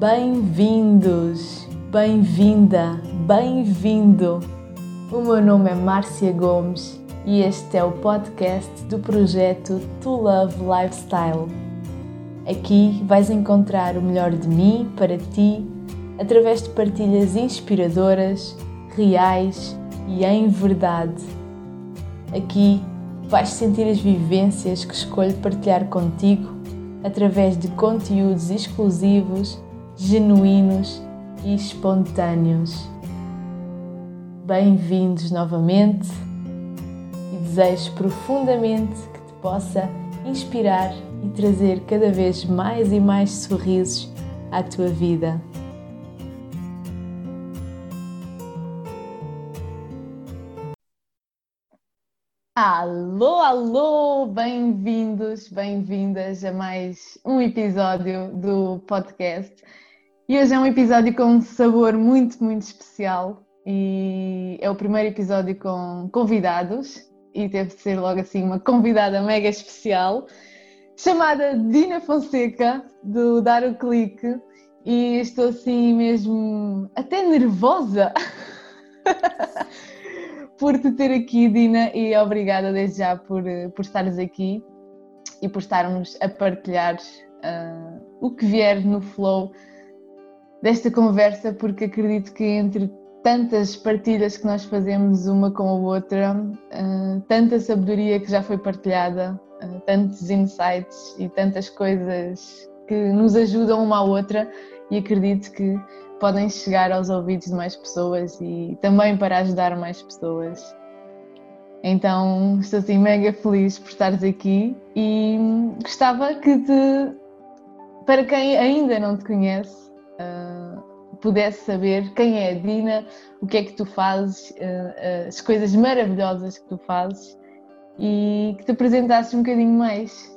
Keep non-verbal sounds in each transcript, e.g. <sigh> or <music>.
Bem-vindos, bem-vinda, bem-vindo. O meu nome é Márcia Gomes e este é o podcast do projeto To Love Lifestyle. Aqui vais encontrar o melhor de mim para ti através de partilhas inspiradoras, reais e em verdade. Aqui vais sentir as vivências que escolho partilhar contigo através de conteúdos exclusivos, genuínos e espontâneos. Bem-vindos novamente e desejo profundamente que te possa inspirar e trazer cada vez mais e mais sorrisos à tua vida. Alô, alô, bem-vindos, bem-vindas a mais um episódio do podcast. E hoje é um episódio com um sabor muito, muito especial. E é o primeiro episódio com convidados. E teve de ser logo assim uma convidada mega especial chamada Dina Fonseca do Dar o Clique. E estou assim mesmo até nervosa <laughs> por te ter aqui, Dina, e obrigada desde já por, por estares aqui e por estarmos a partilhar uh, o que vier no flow desta conversa, porque acredito que entre tantas partilhas que nós fazemos uma com a outra, uh, tanta sabedoria que já foi partilhada, uh, tantos insights e tantas coisas que nos ajudam uma à outra, e acredito que podem chegar aos ouvidos de mais pessoas e também para ajudar mais pessoas. Então estou assim mega feliz por estares aqui e gostava que te, para quem ainda não te conhece, uh, pudesse saber quem é a Dina, o que é que tu fazes, uh, as coisas maravilhosas que tu fazes e que te apresentasses um bocadinho mais.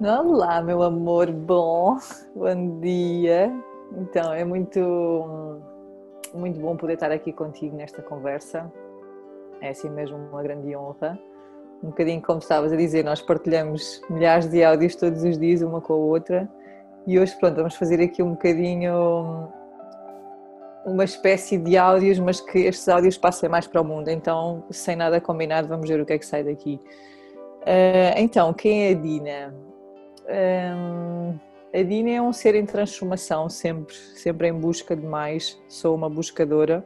Olá, meu amor bom, bom dia. Então, é muito, muito bom poder estar aqui contigo nesta conversa. É assim mesmo uma grande honra. Um bocadinho como estavas a dizer, nós partilhamos milhares de áudios todos os dias, uma com a outra. E hoje, pronto, vamos fazer aqui um bocadinho uma espécie de áudios, mas que estes áudios passem mais para o mundo. Então, sem nada combinado, vamos ver o que é que sai daqui. Uh, então, quem é a Dina? Um, a Dina é um ser em transformação, sempre, sempre em busca de mais. Sou uma buscadora,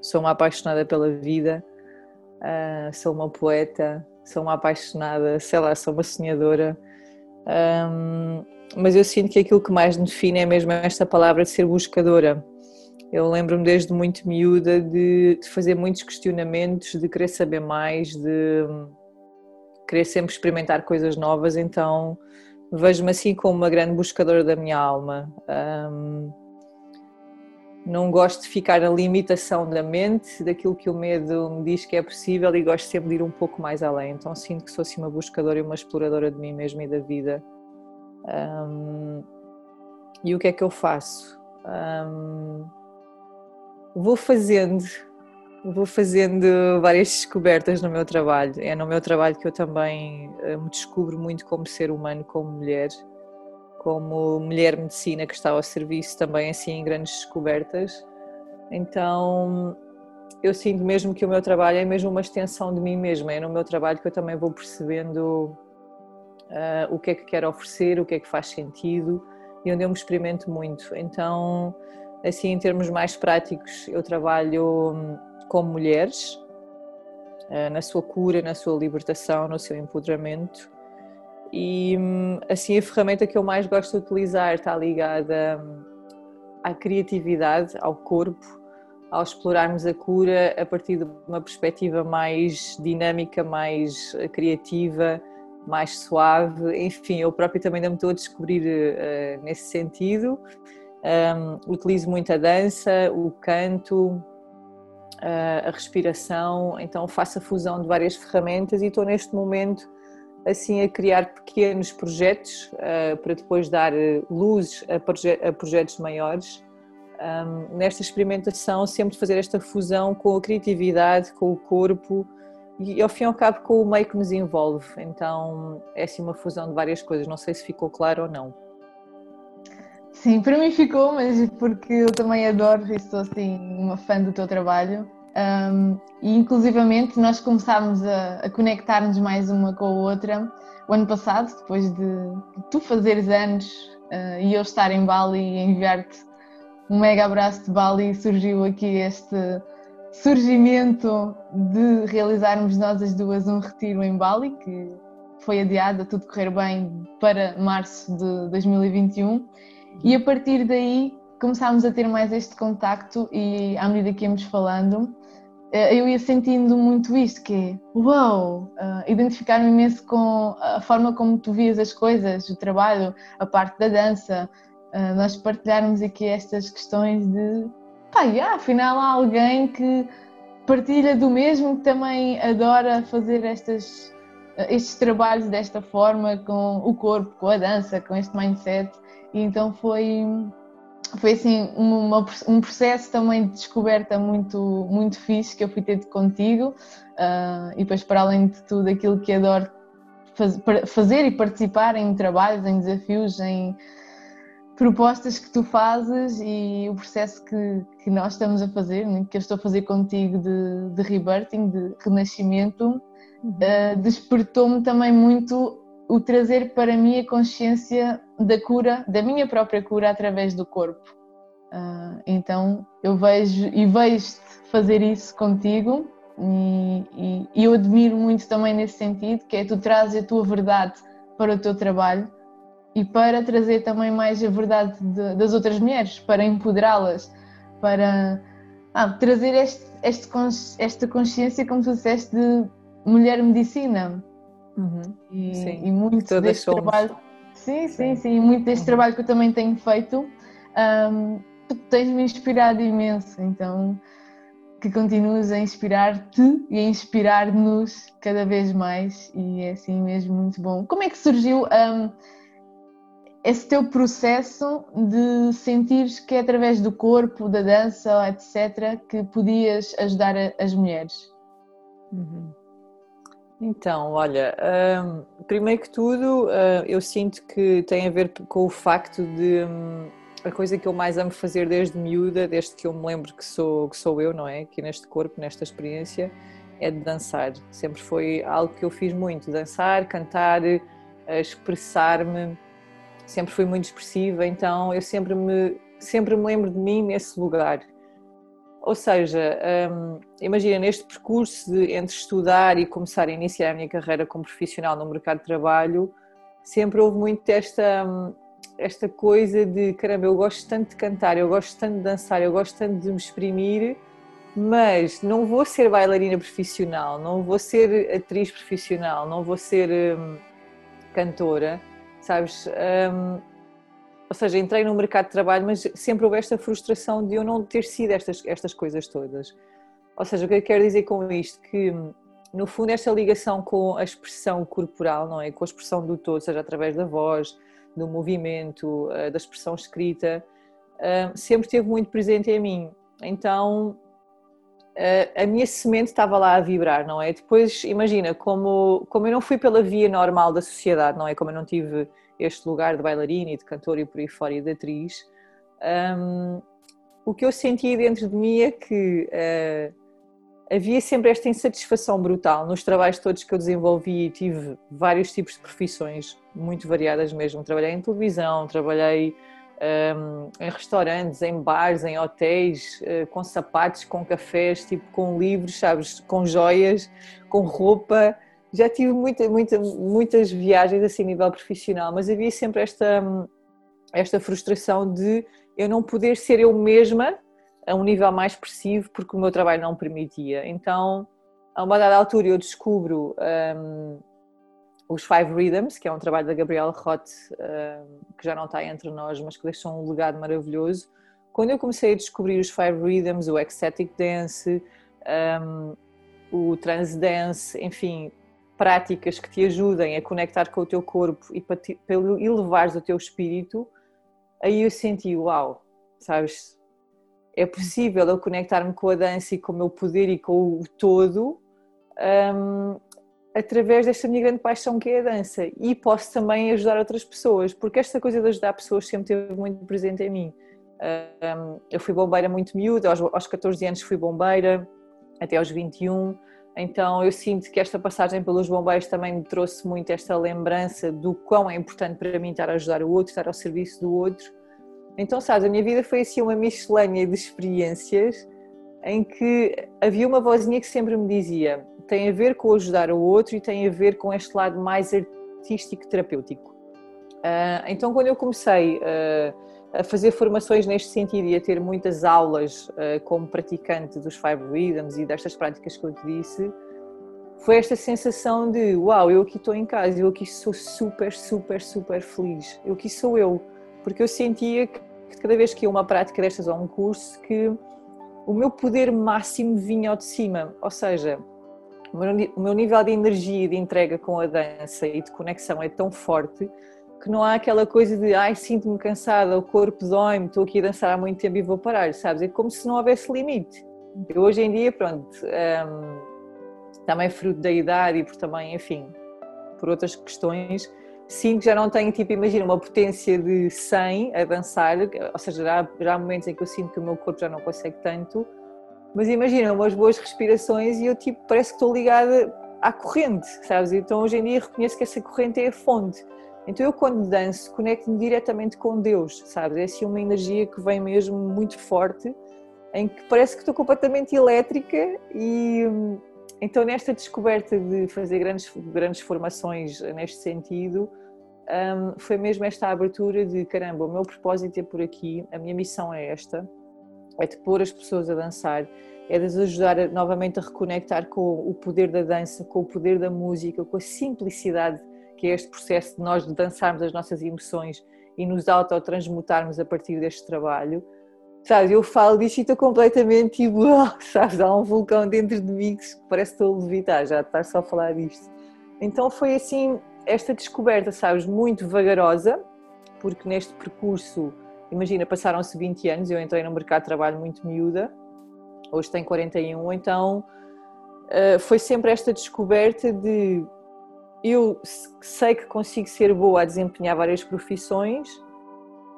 sou uma apaixonada pela vida, uh, sou uma poeta, sou uma apaixonada, sei lá, sou uma sonhadora. Um, mas eu sinto que aquilo que mais me define é mesmo esta palavra de ser buscadora. Eu lembro-me desde muito miúda de, de, fazer muitos questionamentos, de querer saber mais, de querer sempre experimentar coisas novas, então vejo-me assim como uma grande buscadora da minha alma. Um, não gosto de ficar na limitação da mente, daquilo que o medo me diz que é possível e gosto sempre de ir um pouco mais além. Então sinto que sou assim uma buscadora e uma exploradora de mim mesma e da vida. Um, e o que é que eu faço? Um, vou fazendo vou fazendo várias descobertas no meu trabalho. É no meu trabalho que eu também eh, me descubro muito como ser humano, como mulher, como mulher medicina que está ao serviço também assim em grandes descobertas. Então eu sinto mesmo que o meu trabalho é mesmo uma extensão de mim mesma. É no meu trabalho que eu também vou percebendo uh, o que é que quero oferecer, o que é que faz sentido e onde eu me experimento muito. Então, assim, em termos mais práticos, eu trabalho como mulheres, eh, na sua cura, na sua libertação, no seu empoderamento. E hum, assim a ferramenta que eu mais gosto de utilizar está ligada hum, à criatividade, ao corpo, ao explorarmos a cura a partir de uma perspectiva mais dinâmica, mais eh, criativa, mais suave. Enfim, eu próprio também ainda me estou a descobrir uh, nesse sentido. Um, utilizo muito a dança, o canto, a respiração, então faço a fusão de várias ferramentas e estou neste momento assim a criar pequenos projetos uh, para depois dar luzes a, proje a projetos maiores. Um, nesta experimentação, sempre fazer esta fusão com a criatividade, com o corpo e ao fim e ao cabo com o meio que nos envolve. Então é assim uma fusão de várias coisas, não sei se ficou claro ou não. Sim, para mim ficou, mas porque eu também adoro e sou assim uma fã do teu trabalho. Um, e inclusivamente nós começámos a, a conectar-nos mais uma com a outra o ano passado, depois de tu fazeres anos uh, e eu estar em Bali e enviar-te um mega abraço de Bali, surgiu aqui este surgimento de realizarmos nós as duas um retiro em Bali, que foi adiado a tudo correr bem para março de 2021. E a partir daí começámos a ter mais este contacto e à medida que íamos falando, eh, eu ia sentindo muito isto, que é, uau, uh, identificar-me imenso com a forma como tu vias as coisas, o trabalho, a parte da dança, uh, nós partilharmos aqui estas questões de, pá, yeah, afinal há alguém que partilha do mesmo, que também adora fazer estas, estes trabalhos desta forma, com o corpo, com a dança, com este mindset, e então foi foi assim uma, um processo também de descoberta muito, muito fixe que eu fui ter contigo. Uh, e depois para além de tudo aquilo que adoro faz, fazer e participar em trabalhos, em desafios, em propostas que tu fazes e o processo que, que nós estamos a fazer, né, que eu estou a fazer contigo de, de rebirthing, de renascimento, uh, despertou-me também muito o trazer para mim a consciência da cura, da minha própria cura através do corpo. Uh, então eu vejo e vejo-te fazer isso contigo e, e, e, eu admiro muito também nesse sentido, que é tu trazes a tua verdade para o teu trabalho e para trazer também mais a verdade de, das outras mulheres, para empoderá-las, para ah, trazer este, este, esta consciência, como tu disseste, de mulher medicina, Uhum. E, sim, e muito deste somos. trabalho. Sim, sim, sim, sim. Muito deste uhum. trabalho que eu também tenho feito, um, tu tens-me inspirado imenso. Então, que continues a inspirar-te e a inspirar-nos cada vez mais. E é assim mesmo muito bom. Como é que surgiu um, esse teu processo de sentires que é através do corpo, da dança, etc., que podias ajudar as mulheres? Uhum. Então, olha, um, primeiro que tudo, uh, eu sinto que tem a ver com o facto de um, a coisa que eu mais amo fazer desde miúda, desde que eu me lembro que sou, que sou eu, não é? Aqui neste corpo, nesta experiência, é de dançar. Sempre foi algo que eu fiz muito: dançar, cantar, expressar-me. Sempre fui muito expressiva, então eu sempre me, sempre me lembro de mim nesse lugar. Ou seja, um, imagina neste percurso de, entre estudar e começar a iniciar a minha carreira como profissional no mercado de trabalho, sempre houve muito esta, hum, esta coisa de caramba, eu gosto tanto de cantar, eu gosto tanto de dançar, eu gosto tanto de me exprimir, mas não vou ser bailarina profissional, não vou ser atriz profissional, não vou ser hum, cantora, sabes? Um, ou seja, entrei no mercado de trabalho, mas sempre houve esta frustração de eu não ter sido estas, estas coisas todas. Ou seja, o que eu quero dizer com isto? Que, no fundo, esta ligação com a expressão corporal, não é? Com a expressão do todo, seja através da voz, do movimento, eh, da expressão escrita, sempre esteve muito presente em mim. Então, a minha semente estava lá a vibrar, não é? Depois, imagina, como, como eu não fui pela via normal da sociedade, não é? Como eu não tive este lugar de bailarina e de cantora e por aí fora e de atriz, um, o que eu sentia dentro de mim é que uh, havia sempre esta insatisfação brutal nos trabalhos todos que eu desenvolvi e tive vários tipos de profissões muito variadas mesmo. Trabalhei em televisão, trabalhei um, em restaurantes, em bares, em hotéis, uh, com sapatos, com cafés, tipo com livros, sabes, com joias, com roupa já tive muita, muita, muitas viagens assim a nível profissional, mas havia sempre esta, esta frustração de eu não poder ser eu mesma a um nível mais expressivo porque o meu trabalho não permitia. Então, a uma dada altura, eu descubro um, os Five Rhythms, que é um trabalho da Gabriela Roth, um, que já não está entre nós, mas que deixou um legado maravilhoso. Quando eu comecei a descobrir os Five Rhythms, o Ecstatic Dance, um, o Trans Dance, enfim, práticas que te ajudem a conectar com o teu corpo e para, elevares o teu espírito, aí eu senti, uau, sabes, é possível eu conectar-me com a dança e com o meu poder e com o todo, um, através desta minha grande paixão que é a dança e posso também ajudar outras pessoas, porque esta coisa de ajudar pessoas sempre esteve muito presente em mim. Eu fui bombeira muito miúda, aos 14 anos fui bombeira, até aos 21, então eu sinto que esta passagem pelos bombeiros também me trouxe muito esta lembrança do quão é importante para mim estar a ajudar o outro, estar ao serviço do outro. Então, sabes, a minha vida foi assim uma miscelânea de experiências em que havia uma vozinha que sempre me dizia tem a ver com ajudar o outro e tem a ver com este lado mais artístico terapêutico. Uh, então, quando eu comecei uh, a fazer formações neste sentido e a ter muitas aulas uh, como praticante dos Five Rhythms e destas práticas que eu te disse, foi esta sensação de uau, eu aqui estou em casa, eu aqui sou super, super, super feliz, eu aqui sou eu, porque eu sentia que cada vez que ia uma prática destas ou um curso que o meu poder máximo vinha ao de cima, ou seja, o meu nível de energia e de entrega com a dança e de conexão é tão forte que não há aquela coisa de ai, sinto-me cansada, o corpo dói-me, estou aqui a dançar há muito tempo e vou parar, sabes? É como se não houvesse limite. Eu hoje em dia, pronto, um, também fruto da idade e por também, enfim, por outras questões, sinto que já não tenho, tipo, imagina, uma potência de 100 a dançar, ou seja, já, já há momentos em que eu sinto que o meu corpo já não consegue tanto, mas imagina, umas boas respirações e eu tipo, parece que estou ligada à corrente, sabes? Então hoje em dia reconheço que essa corrente é a fonte. Então eu quando danço conecto-me diretamente com Deus, sabes? É assim uma energia que vem mesmo muito forte, em que parece que estou completamente elétrica e então nesta descoberta de fazer grandes, grandes formações neste sentido, um, foi mesmo esta abertura de caramba, o meu propósito é por aqui, a minha missão é esta, é de pôr as pessoas a dançar, é de as ajudar a, novamente a reconectar com o poder da dança, com o poder da música, com a simplicidade que é este processo de nós dançarmos as nossas emoções e nos autotransmutarmos a partir deste trabalho. Sabes, eu falo disto e estou completamente tipo, <laughs> sabes, há um vulcão dentro de mim que parece que estou a levitar, já estar só a falar disto. Então foi assim, esta descoberta, sabes, muito vagarosa, porque neste percurso imagina, passaram-se 20 anos, eu entrei no mercado de trabalho muito miúda, hoje tenho 41, então eh, foi sempre esta descoberta de eu sei que consigo ser boa a desempenhar várias profissões,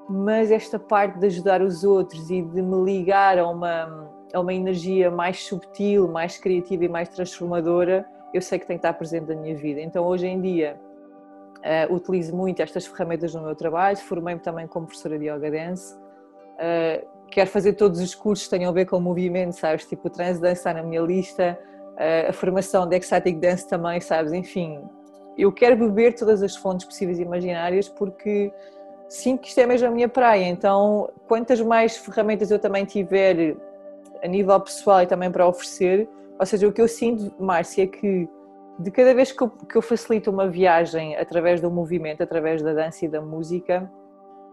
mas esta parte de ajudar os outros e de me ligar a uma, a uma energia mais subtil, mais criativa e mais transformadora, eu sei que tem que estar presente na minha vida. Então hoje em dia Uh, utilizo muito estas ferramentas no meu trabalho, formei-me também como professora de yoga dance. Uh, quero fazer todos os cursos que tenham a ver com o movimento, sabes? Tipo, o trance dance está na minha lista, uh, a formação de ecstatic dance também, sabes? Enfim, eu quero beber todas as fontes possíveis e imaginárias porque sinto que isto é mesmo a minha praia. Então, quantas mais ferramentas eu também tiver a nível pessoal e também para oferecer, ou seja, o que eu sinto, Márcia, é que de cada vez que eu, que eu facilito uma viagem através do movimento, através da dança e da música,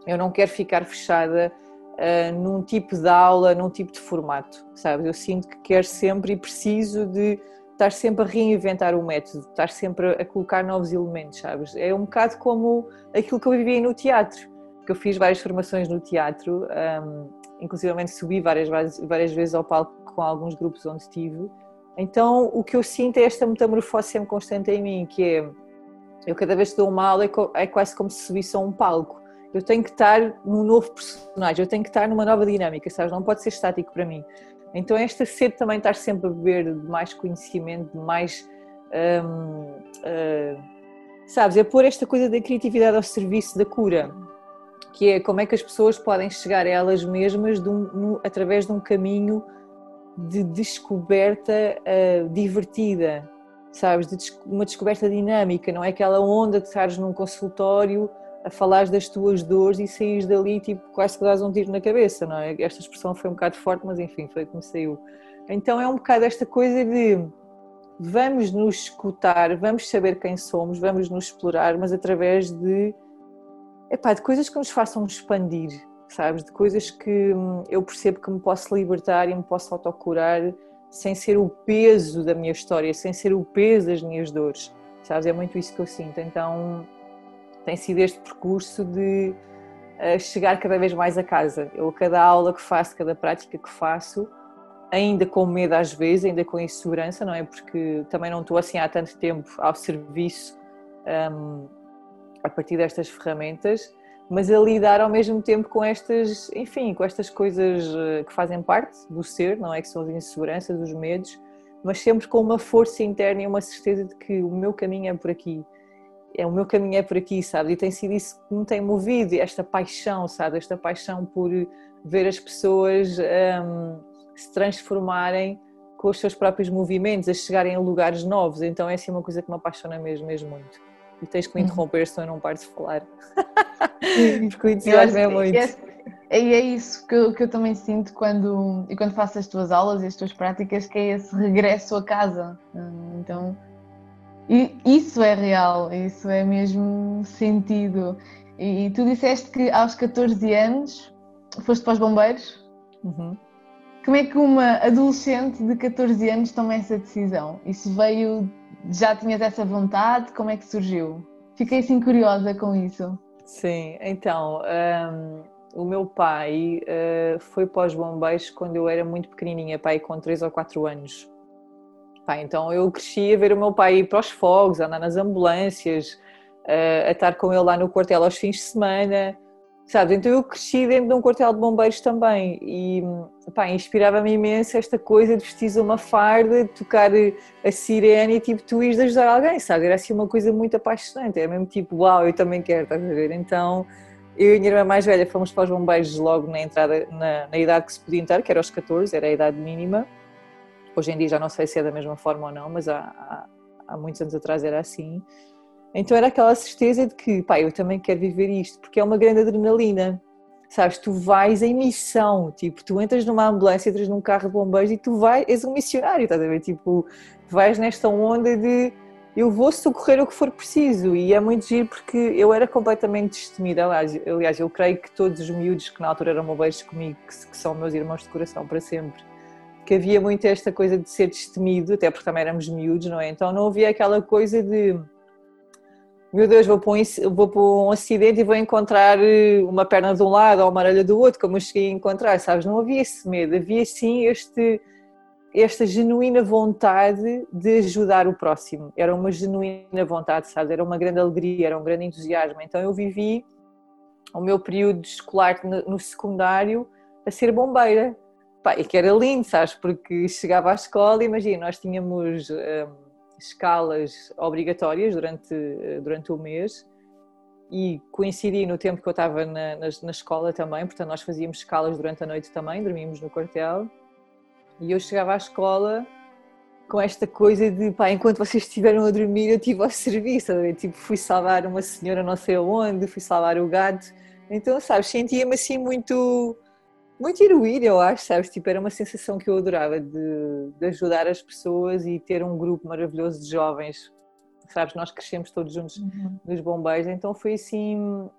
eu não quero ficar fechada uh, num tipo de aula, num tipo de formato, sabes? Eu sinto que quero sempre e preciso de estar sempre a reinventar o método, estar sempre a colocar novos elementos, sabes? É um bocado como aquilo que eu vivia no teatro, que eu fiz várias formações no teatro, um, ah, inclusivamente subi várias, várias vezes ao palco com alguns grupos onde estive, então, o que eu sinto é esta metamorfose sempre constante em mim, que é, eu cada vez que dou uma aula é, é quase como se subisse a um palco. Eu tenho que estar num novo personagem, eu tenho que estar numa nova dinâmica, sabes? Não pode ser estático para mim. Então, esta sede também estar sempre a beber de mais conhecimento, de mais. Hum, uh, sabes? É pôr esta coisa da criatividade ao serviço da cura, que é como é que as pessoas podem chegar a elas mesmas de um, através de um caminho de descoberta uh, divertida, sabes? De uma descoberta dinâmica, não é aquela onda de estares num consultório a falar das tuas dores e saís dali tipo quase que dás um tiro na cabeça, não é? Esta expressão foi um bocado forte, mas enfim, foi como saiu. Então é um bocado esta coisa de vamos nos escutar, vamos saber quem somos, vamos nos explorar, mas através de, epá, de coisas que nos façam expandir, sabes? De coisas que hum, eu percebo que me posso libertar e me posso autocurar sem ser o peso da minha história, sem ser o peso das minhas dores, sabes? É muito isso que eu sinto. Então tem sido este percurso de uh, chegar cada vez mais a casa. Eu, cada aula que faço, cada prática que faço, ainda com medo às vezes, ainda com insegurança, não é? Porque também não estou assim há tanto tempo ao serviço um, a partir destas ferramentas, mas a lidar ao mesmo tempo com estas, enfim, com estas coisas eh, que fazem parte do ser, não é? Que são as inseguranças, os medos, mas sempre com uma força interna e uma certeza de que o meu caminho é por aqui. É, o meu caminho é por aqui, sabe? E tem sido isso que me tem movido, esta paixão, sabe? Esta paixão por ver as pessoas um, se transformarem com os seus próprios movimentos, a chegarem a lugares novos. Então é assim uma coisa que me apaixona mesmo, mesmo muito. E tens que me uhum. interromper, senão eu não paro de falar. <laughs> Porque o entusiasmo é muito. E é isso que eu, que eu também sinto quando, e quando faço as tuas aulas e as tuas práticas, que é esse regresso a casa. Hum, então, e isso é real, isso é mesmo sentido. E, tu disseste que aos 14 anos foste para os bombeiros. Uhum. Como é que uma adolescente de 14 anos toma essa decisão? Isso veio, já tinhas essa vontade? Como é que surgiu? Fiquei assim curiosa com isso. Sim, então, um, o meu pai uh, foi para os bombeiros quando eu era muito pequenininha, pai com 3 ou 4 anos. Pá, então eu cresci a ver o meu pai ir para os fogos, andar nas ambulâncias, uh, a estar com ele lá no quartel aos fins de semana sabe? Então eu cresci dentro de um quartel de bombeiros também e inspirava-me imenso esta coisa de vestir uma farda, de tocar a sirene e tipo tu ires ajudar alguém, sabe? Era assim uma coisa muito apaixonante, era mesmo tipo, uau, eu também quero, estás a ver? Então eu e a minha irmã mais velha fomos para os bombeiros logo na entrada, na, na idade que se podia entrar, que era aos 14, era a idade mínima. Hoje em dia já não sei se é da mesma forma ou não, mas há, há, há muitos anos atrás era assim. Então era aquela certeza de que, pá, eu também quero viver isto, porque é uma grande adrenalina. Sabes, tu vais em missão, tipo, tu entras numa ambulância, entras num carro de bombeiros e tu vais, és um missionário, estás a ver? Tipo, vais nesta onda de eu vou socorrer o que for preciso e é muito giro porque eu era completamente destemida, aliás, aliás eu creio que todos os miúdos que na altura eram bombeiros comigo, que, que são meus irmãos de coração para sempre, que havia muito esta coisa de ser destemido, até porque também éramos miúdos, não é? Então não havia aquela coisa de meu Deus, vou para, um, vou para um acidente e vou encontrar eh, uma perna de um lado ou uma orelha do outro, como eu cheguei a encontrar, sabes? Não havia esse medo, havia sim este, esta genuína vontade de ajudar o próximo. Era uma genuína vontade, sabes? Era uma grande alegria, era um grande entusiasmo. Então eu vivi o meu período escolar no secundário a ser bombeira. Pá, e que era lindo, sabes? Porque chegava à escola, imagina, nós tínhamos. Hum, escalas obrigatórias durante, durante o mês e coincidi no tempo que eu estava na, na, na, escola também, portanto nós fazíamos escalas durante a noite também, dormíamos no quartel e eu chegava à escola com esta coisa de pá, enquanto vocês estiveram a dormir eu estive ao serviço, tipo fui salvar uma senhora não sei aonde, fui salvar o gato, então sabes, sentia-me assim muito muito heroína, eu acho, sabes? Tipo, era uma sensação que eu adorava de, de, ajudar as pessoas e ter um grupo maravilhoso de jovens, sabes? Nós crescemos todos juntos uhum. nos bombeiros, então foi assim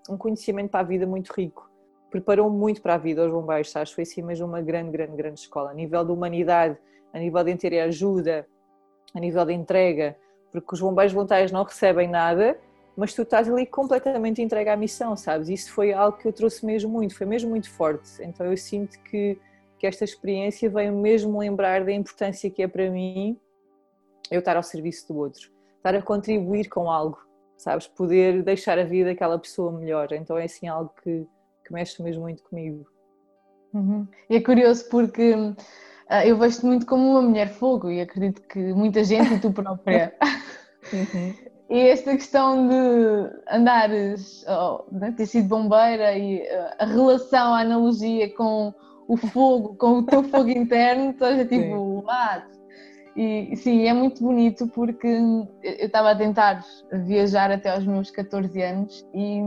um conhecimento para a vida muito rico. Preparou muito para a vida os bombeiros, sabes? Foi assim mesmo uma grande, grande, grande escola. A nível de humanidade, a nível de ter ajuda, a nível de entrega, porque os bombeiros voluntários não recebem nada, mas tu estás ali completamente entregue à missão, sabes? Isso foi algo que eu trouxe mesmo muito, foi mesmo muito forte. Então eu sinto que, que esta experiência veio mesmo lembrar da importância que é para mim eu estar ao serviço do outro, estar a contribuir com algo, sabes? Poder deixar a vida daquela pessoa melhor. Então é assim algo que, que mexe mesmo muito comigo. Uhum. É curioso porque uh, eu vejo-te muito como uma mulher fogo e acredito que muita gente e tu própria. <laughs> Uhum. E esta questão de andares, oh, né, ter sido bombeira e uh, a relação, a analogia com o fogo, com o teu fogo interno, <laughs> seja tipo, ah, e sim, é muito bonito porque eu estava a tentar viajar até aos meus 14 anos e,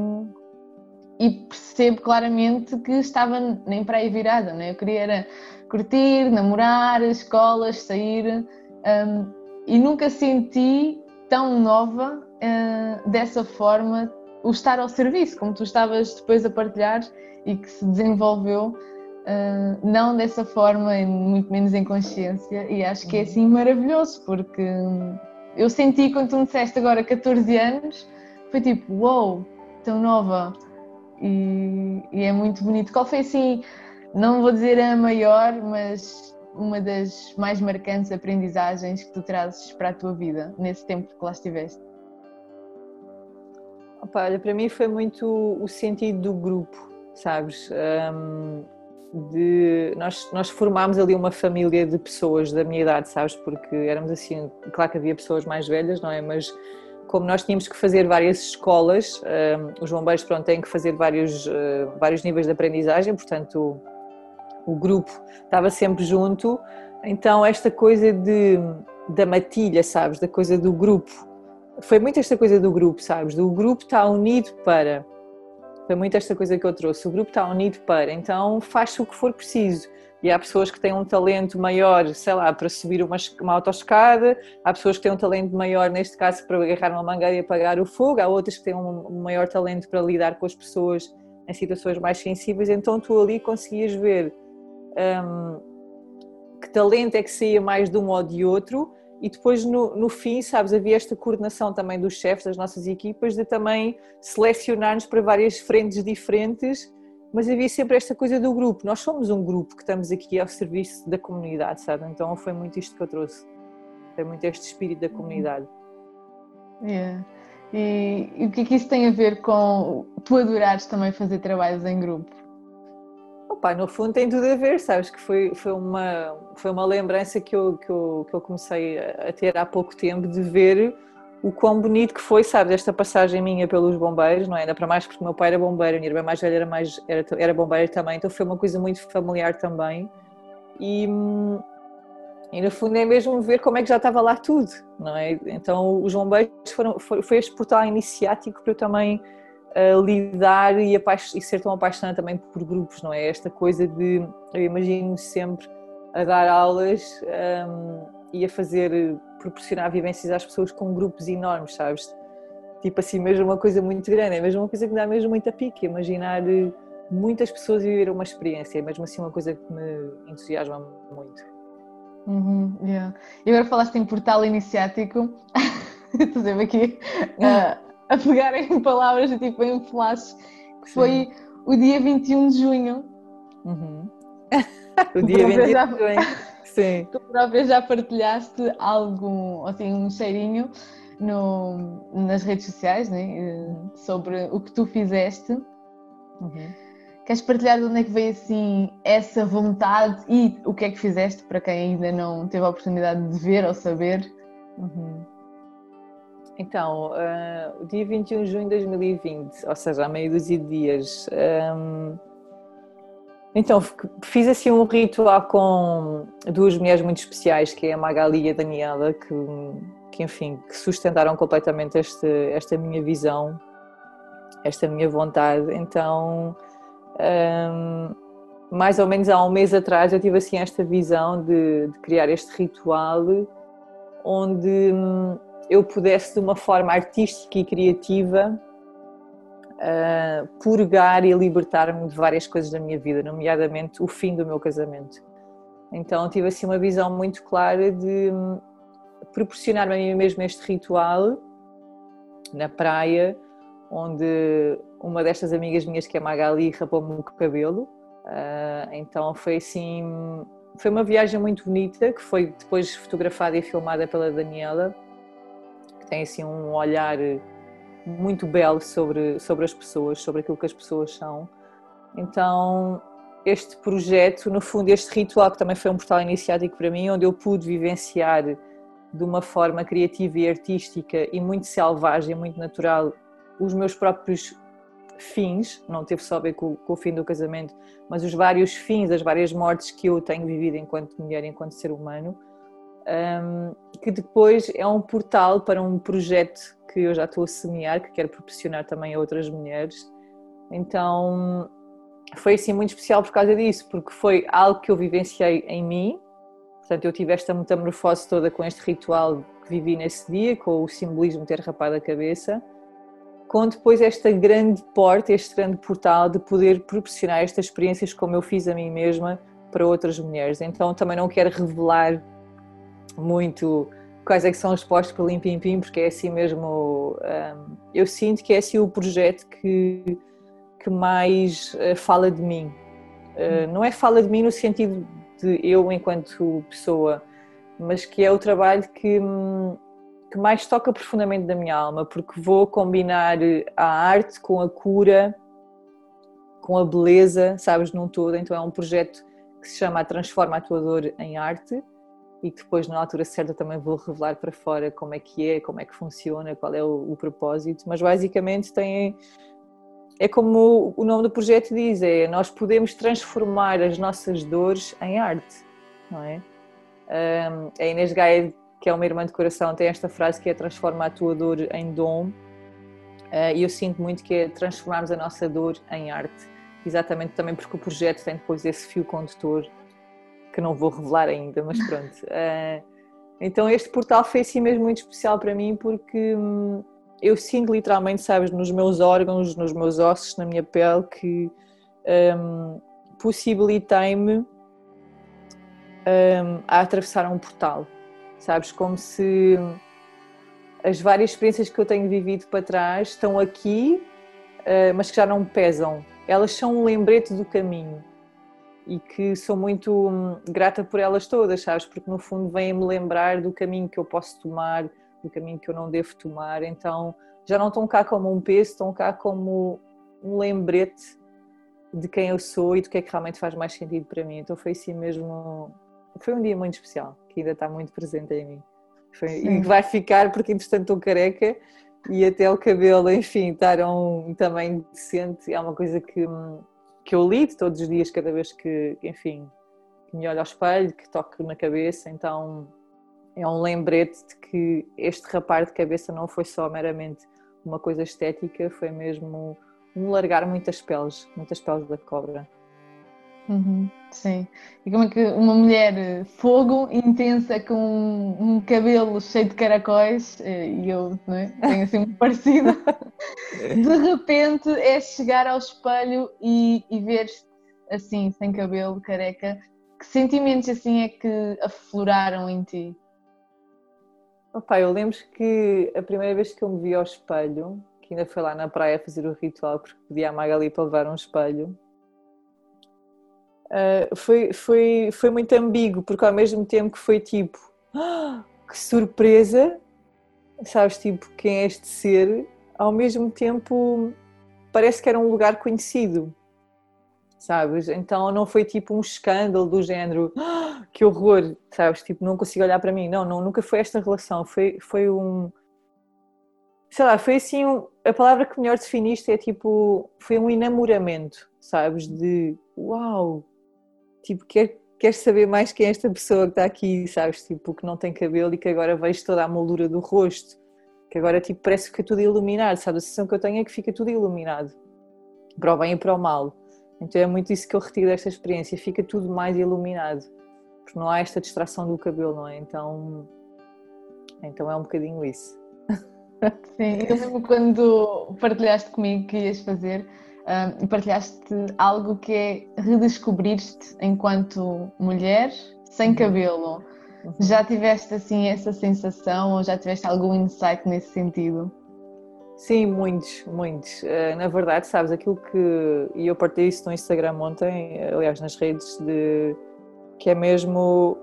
e percebo claramente que estava nem para aí virada, né? eu queria era curtir, namorar, escolas, sair um, e nunca senti tão nova uh, dessa forma o estar ao serviço, como tu estavas depois a partilhar e que se desenvolveu uh, não dessa forma, muito menos em consciência, e acho que é assim maravilhoso, porque eu senti quando tu me disseste agora 14 anos, foi tipo, uou, wow, tão nova, e, e, é muito bonito. Qual foi assim, não vou dizer a maior, mas uma das mais marcantes aprendizagens que tu trazes para a tua vida nesse tempo que lá estiveste? Opa, olha, para mim foi muito o sentido do grupo, sabes? Um, de, nós, nós formámos ali uma família de pessoas da minha idade, sabes? Porque éramos assim, claro que havia pessoas mais velhas, não é? Mas como nós tínhamos que fazer várias escolas, um, os bombeiros pronto, têm que fazer vários, uh, vários níveis de aprendizagem, portanto o, grupo estava sempre junto, então esta coisa de, da matilha, sabes? Da coisa do grupo foi muito esta coisa do grupo, sabes? Do grupo está unido para. Foi muito esta coisa que eu trouxe. O grupo está unido para, então faz-se o que for preciso. E há pessoas que têm um talento maior, sei lá, para subir uma, uma autoescada, há pessoas que têm um talento maior, neste caso, para agarrar uma mangueira e apagar o fogo, há outras que têm um maior talento para lidar com as pessoas em situações mais sensíveis. Então tu ali conseguias ver um, que talento é que saía mais de um ou de outro e depois no, no fim, sabes, havia esta coordenação também dos chefes das nossas equipas de também selecionar-nos para várias frentes diferentes, mas havia sempre esta coisa do grupo. Nós somos um grupo que estamos aqui ao serviço da comunidade, sabe? Então foi muito isto que eu trouxe. Foi muito este espírito da comunidade. Yeah. E, e o que é que isso tem a ver com tu adorares também fazer trabalhos em grupo? Opa, no fundo tem tudo a ver, sabes? Que foi, foi, uma, foi uma lembrança que eu, que, eu, que eu comecei a ter há pouco tempo de ver o quão bonito que foi, sabes, esta passagem minha pelos bombeiros, não é? Ainda para mais porque o meu pai era bombeiro, minha irmã mais velha era, mais, era, era também, então foi uma coisa muito familiar também. E, e no fundo é mesmo ver como é que já estava lá tudo, não é? Então os bombeiros foram, foi, foi este portal iniciático para eu também lidar e, e, ser tão apaixonada também por grupos, não é? Esta coisa de, eu imagino sempre a dar aulas um, e a fazer, proporcionar vivências às pessoas com grupos enormes, sabes? Tipo assim, mesmo uma coisa muito grande, é mesmo uma coisa que dá mesmo muita pique, imaginar eh, muitas pessoas viver uma experiência, é mesmo assim uma coisa que me entusiasma muito. Uhum, yeah. E agora falaste em portal iniciático, <laughs> estou sempre aqui. Uh, a pegar em palavras, tipo em flashes, que foi Sim. o dia 21 de junho. Uhum. <laughs> o dia 21 de junho. Sim. <laughs> Tu própria já partilhaste algo, assim, um cheirinho no, nas redes sociais, né? Uhum. sobre o que tu fizeste. Uhum. Queres partilhar de onde é que veio assim essa vontade e o que é que fizeste para quem ainda não teve a oportunidade de ver ou saber? Uhum. Então, uh, o dia 21 de junho de 2020, ou seja, há meio dúzia de dias, um, então fiz assim um ritual com duas mulheres muito especiais, que é a Magali e a Daniela, que, que enfim, que sustentaram completamente este, esta minha visão, esta minha vontade. Então, um, mais ou menos há um mês atrás eu tive assim esta visão de, de criar este ritual onde eu pudesse, de uma forma artística e criativa, uh, purgar e libertar-me de várias coisas da minha vida, nomeadamente o fim do meu casamento. Então tive assim uma visão muito clara de proporcionar-me a mim mesmo este ritual na praia, onde uma destas amigas minhas, que é Magali, rapou-me o cabelo. Uh, então foi assim, foi uma viagem muito bonita que foi depois fotografada e filmada pela Daniela tem assim um olhar muito belo sobre, sobre as pessoas, sobre aquilo que as pessoas são. Então, este projeto, no fundo, este ritual, que também foi um portal iniciático para mim, onde eu pude vivenciar de uma forma criativa e artística e muito selvagem, muito natural, os meus próprios fins, não teve só a ver com, com, o fim do casamento, mas os vários fins, as várias mortes que eu tenho vivido enquanto mulher, enquanto ser humano, um, que depois é um portal para um projeto que eu já estou a semear, que quero proporcionar também a outras mulheres. Então foi assim muito especial por causa disso, porque foi algo que eu vivenciei em mim. Portanto, eu tive esta metamorfose toda com este ritual que vivi nesse dia, com o simbolismo de ter rapado a cabeça, com depois esta grande porta, este grande portal de poder proporcionar estas experiências como eu fiz a mim mesma para outras mulheres. Então também não quero revelar muito quais é que são os postos pelo Limpim Pim, porque é assim mesmo, um, eu sinto que é assim o projeto que, que mais uh, fala de mim. Uh, não é fala de mim no sentido de eu enquanto pessoa, mas que é o trabalho que, que mais toca profundamente da minha alma, porque vou combinar a arte com a cura, com a beleza, sabes, num todo. Então é um projeto que se chama Transforma a Tua Dor em Arte e depois na altura certa também vou revelar para fora como é que é, como é que funciona, qual é o, o propósito, mas basicamente tem é como o nome do projeto diz, é nós podemos transformar as nossas dores em arte, não é? Um, a Inês Gaia, que é uma irmã de coração, tem esta frase que é transforma a tua dor em dom uh, e eu sinto muito que é transformarmos a nossa dor em arte, exatamente também porque o projeto tem depois esse fio condutor que não vou revelar ainda, mas pronto. Uh, <laughs> então este portal foi assim mesmo muito especial para mim porque hum, eu sinto literalmente, sabes, nos meus órgãos, nos meus ossos, na minha pele, que um, possibilitei-me um, a atravessar um portal, sabes, como se as várias experiências que eu tenho vivido para trás estão aqui, uh, mas que já não pesam. Elas são um lembrete do caminho e que sou muito hum, grata por elas todas, sabes? Porque no fundo vêm-me lembrar do caminho que eu posso tomar, do caminho que eu não devo tomar. Então já não estão cá como um peso, estão cá como um lembrete de quem eu sou e do que é que realmente faz mais sentido para mim. Então foi assim mesmo. Foi um dia muito especial, que ainda está muito presente em mim. Foi, e vai ficar, porque entretanto estou careca e até o cabelo, enfim, estar a um tamanho decente é uma coisa que, que eu lido todos os dias, cada vez que, enfim, que me olho ao espelho, que toco na cabeça. Então é um lembrete de que este rapar de cabeça não foi só meramente uma coisa estética, foi mesmo um largar muitas peles, muitas peles da cobra. Uhum, sim. E como é que uma mulher eh, fogo intensa com um, um cabelo cheio de caracóis, eh, e eu é? <laughs> tenho assim muito parecido, de repente é chegar ao espelho e, e ver assim, sem cabelo, careca, que sentimentos assim é que afloraram em ti? Opa, eu lembro que a primeira vez que eu me vi ao espelho, que ainda foi lá na praia fazer o ritual porque pedi à Magali para levar um espelho, uh, foi, foi, foi muito ambíguo, porque ao mesmo tempo que foi tipo, ah, que surpresa, sabes, tipo, quem é este ser, ao mesmo tempo parece que era um lugar conhecido sabes? Então não foi tipo um escândalo do género, ah, que horror, sabes? Tipo, não consigo olhar para mim. Não, não nunca foi esta relação. Foi, foi um. Sei lá, foi assim. A palavra que melhor definiste é tipo. Foi um enamoramento, sabes? De uau, tipo, quer, queres saber mais quem é esta pessoa que está aqui, sabes? Tipo, que não tem cabelo e que agora vejo toda a moldura do rosto. Que agora, tipo, parece que fica tudo iluminado, sabe? A sensação que eu tenho é que fica tudo iluminado. Para o bem e para o mal então é muito isso que eu retiro desta experiência, fica tudo mais iluminado, porque não há esta distração do cabelo, não é? Então, então é um bocadinho isso. Sim, eu lembro quando partilhaste comigo que ias fazer, um, partilhaste algo que é redescobrir-te enquanto mulher sem uhum. cabelo. Uhum. Já tiveste assim essa sensação ou já tiveste algum insight nesse sentido? Sim, muitos, muitos. Eh, na verdade, sabes, aquilo que. E eu partilhei isso no Instagram ontem, aliás, nas redes, de que é mesmo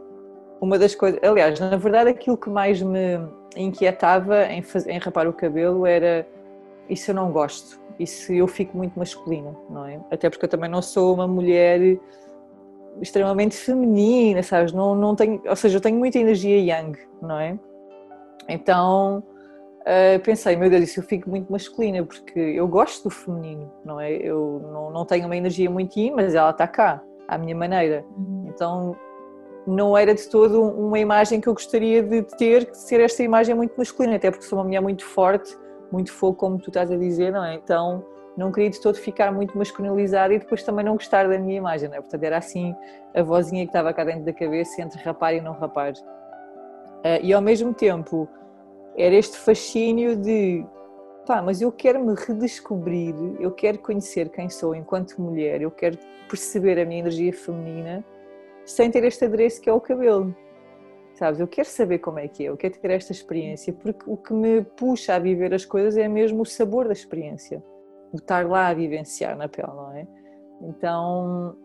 uma das coisas. Aliás, na verdade, aquilo que mais me inquietava em, fazer, em rapar o cabelo era isso eu não gosto, isso eu fico muito masculina, não é? Até porque eu também não sou uma mulher extremamente feminina, sabes? Não, não tenho, ou seja, eu tenho muita energia yang, não é? Então uh, pensei, meu Deus, isso eu fico muito masculina, porque eu gosto do feminino, não é? Eu não, não tenho uma energia muito yin, mas ela está cá, à minha maneira. Uhum. Então não era de todo uma imagem que eu gostaria de ter, de ser esta imagem muito masculina, até porque sou uma mulher muito forte, muito fogo, como tu estás a dizer, não é? Então não queria de todo ficar muito masculinizada e depois também não gostar da minha imagem, não é? Portanto, era assim a vozinha que estava cá dentro da cabeça entre rapar e não rapar. Uh, e ao mesmo tempo, era este fascínio de pá, mas eu quero me redescobrir, eu quero conhecer quem sou enquanto mulher, eu quero perceber a minha energia feminina sem ter este adereço que é o cabelo. Sabes, eu quero saber como é que é, eu quero ter esta experiência, porque o que me puxa a viver as coisas é mesmo o sabor da experiência, o estar lá a vivenciar na pele, não é? Então,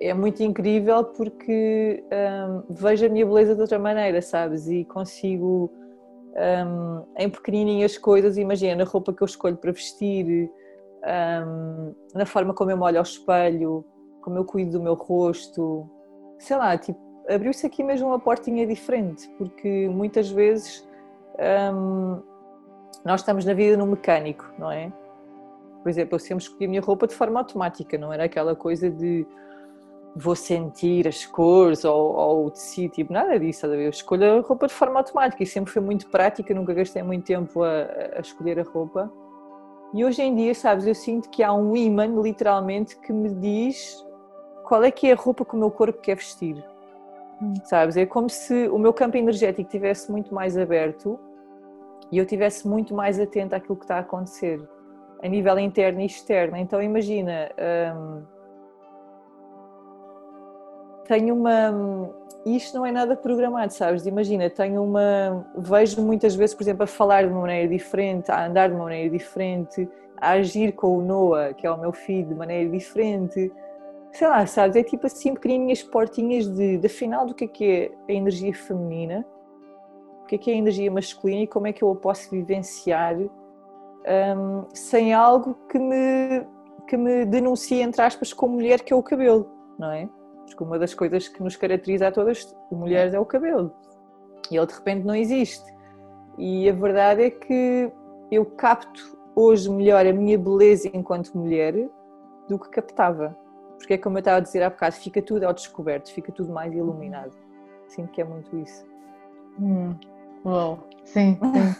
é muito incrível porque um, vejo a minha beleza de outra maneira, sabes? E consigo, um, em pequenininhas coisas, imagina na roupa que eu escolho para vestir, um, na forma como eu olho ao espelho, como eu cuido do meu rosto, sei lá, tipo, abriu-se aqui mesmo uma portinha diferente, porque muitas vezes hum, nós estamos na vida no mecânico, não é? Por exemplo, eu sempre escolhi a minha roupa de forma automática, não era aquela coisa de vou sentir as cores ou, ou o tecido, tipo, nada disso, eu escolho a roupa de forma automática e sempre foi muito prática, nunca gastei muito tempo a, a escolher a roupa. E hoje em dia, sabes, eu sinto que há um imã, literalmente, que me diz qual é que é a roupa que o meu corpo quer vestir. Sabes? É como se o meu campo energético tivesse muito mais aberto e eu tivesse muito mais atento àquilo que está a acontecer a nível interno e externo. Então imagina, hum, tenho uma. Isto não é nada programado, sabes? Imagina, tenho uma. Vejo muitas vezes, por exemplo, a falar de uma maneira diferente, a andar de uma maneira diferente, a agir com o Noah, que é o meu filho, de maneira diferente sei lá, sabes? É tipo assim pequenininhas portinhas de, de afinal do que é que é a energia feminina, o que é que é a energia masculina e como é que eu a posso vivenciar um, sem algo que me, que me denuncie, entre aspas, como mulher, que é o cabelo, não é? Porque uma das coisas que nos caracteriza a todas mulheres é o cabelo. E ele de repente não existe. E a verdade é que eu capto hoje melhor a minha beleza enquanto mulher do que captava. Porque é como eu estava a dizer há bocado, fica tudo ao descoberto, fica tudo mais iluminado. Sinto que é muito isso. Hum. Uau, sim, <laughs> sim.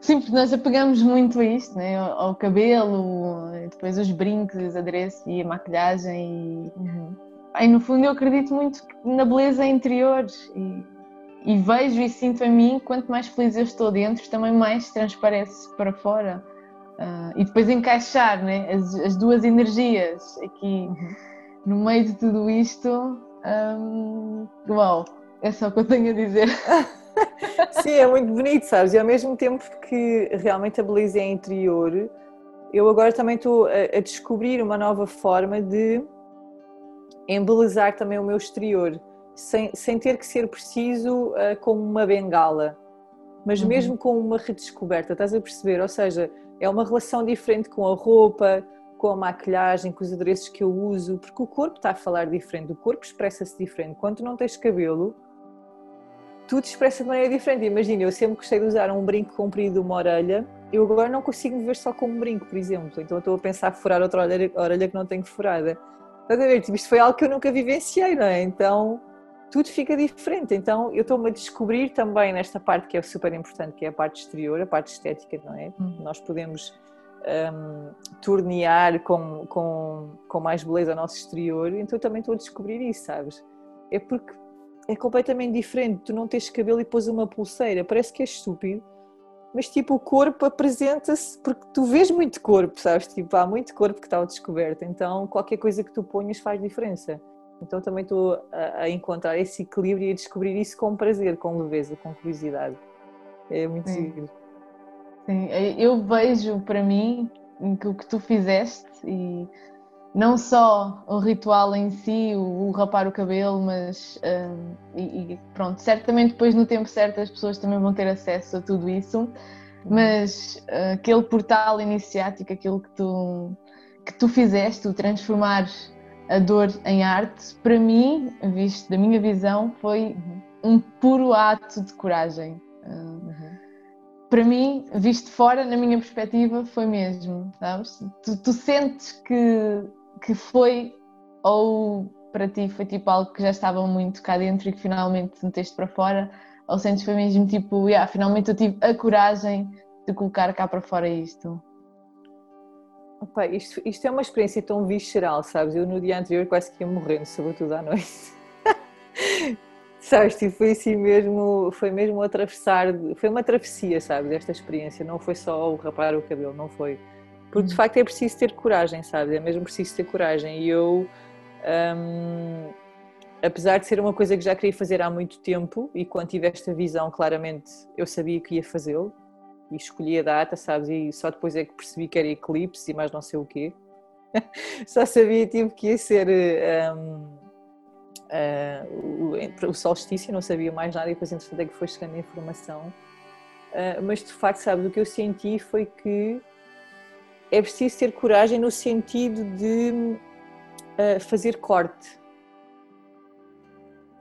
sim, porque nós apegamos muito a isto, né? ao, cabelo, depois os brincos, os adereços e a maquilhagem. E, uhum. Aí, no fundo, eu acredito muito na beleza interior e, e vejo e sinto em mim, quanto mais feliz eu estou dentro, também mais transparece para fora. Uh, e depois encaixar né, as, as duas energias aqui uhum. no meio de tudo isto. Um, uau, é só o que eu tenho a dizer. <laughs> Sim, é muito bonito, sabes? E ao mesmo tempo que realmente a beleza é interior, eu agora também estou a, a descobrir uma nova forma de embelezar também o meu exterior, sem, sem ter que ser preciso uh, como uma bengala, mas uhum. mesmo com uma redescoberta, estás a perceber? Ou seja, é uma relação diferente com a roupa, com a maquilhagem, com os adereços que eu uso, porque o corpo está a falar diferente, o corpo expressa-se diferente. Quando não tens cabelo, tudo expressa de maneira diferente. Imagina, eu sempre gostei de usar um brinco comprido, uma orelha, eu agora não consigo me ver só com um brinco, por exemplo. Então estou a pensar furar outra orelha, orelha que não tenho furada. Estás a ver? Tipo, isto foi algo que eu nunca vivenciei, não é? Então tudo fica diferente. Então eu estou-me a descobrir também nesta parte que é super importante, que é a parte exterior, a parte estética, não é? Hum. Nós podemos um, tornear com, com, com mais beleza o nosso exterior, então eu também estou a descobrir isso, sabes? É porque é completamente diferente. Tu não tens cabelo e pôs uma pulseira, parece que é estúpido, mas tipo o corpo apresenta-se porque tu vês muito corpo, sabes? Tipo, há muito corpo que está ao descoberto, então qualquer coisa que tu ponhas faz diferença. Então também estou a, encontrar esse equilíbrio e a descobrir isso com prazer, com leveza, com curiosidade. É muito Sim. Sim, eu vejo para mim que o que tu fizeste e não só o ritual em si, o, o rapar o cabelo, mas um, e, e, pronto, certamente depois no tempo certo as pessoas também vão ter acesso a tudo isso, uhum. mas uh, aquele portal iniciático, aquilo que tu, que tu fizeste, o transformar a dor em arte, para mim, visto da minha visão, foi um puro ato de coragem. Uhum. Para mim, visto fora, na minha perspectiva, foi mesmo, sabes? Tu, tu, sentes que, que foi, ou para ti foi tipo algo que já estava muito cá dentro e que finalmente meteste para fora, ou sentes foi mesmo tipo, yeah, finalmente eu tive a coragem de colocar cá para fora isto? Opa, isto, isto é uma experiência tão visceral, sabes? Eu no dia anterior quase que ia morrendo, sobretudo à noite. <laughs> sabes, tipo, foi assim mesmo, foi mesmo atravessar, foi uma travessia, sabes, esta experiência, não foi só o rapar o cabelo, não foi. Porque de hum. facto é preciso ter coragem, sabes? É mesmo preciso ter coragem. E eu, hum, apesar de ser uma coisa que já queria fazer há muito tempo, e quando tive esta visão, claramente eu sabia que ia fazê-lo, e escolhi a data, sabes? E só depois é que percebi que era eclipse e mais não sei o quê. <laughs> só sabia tipo, que ia ser um, uh, o, o, solstício, não sabia mais nada e depois entretanto é que foi chegando a informação. Uh, mas de facto, sabes, o que eu senti foi que é preciso ter coragem no sentido de uh, fazer corte.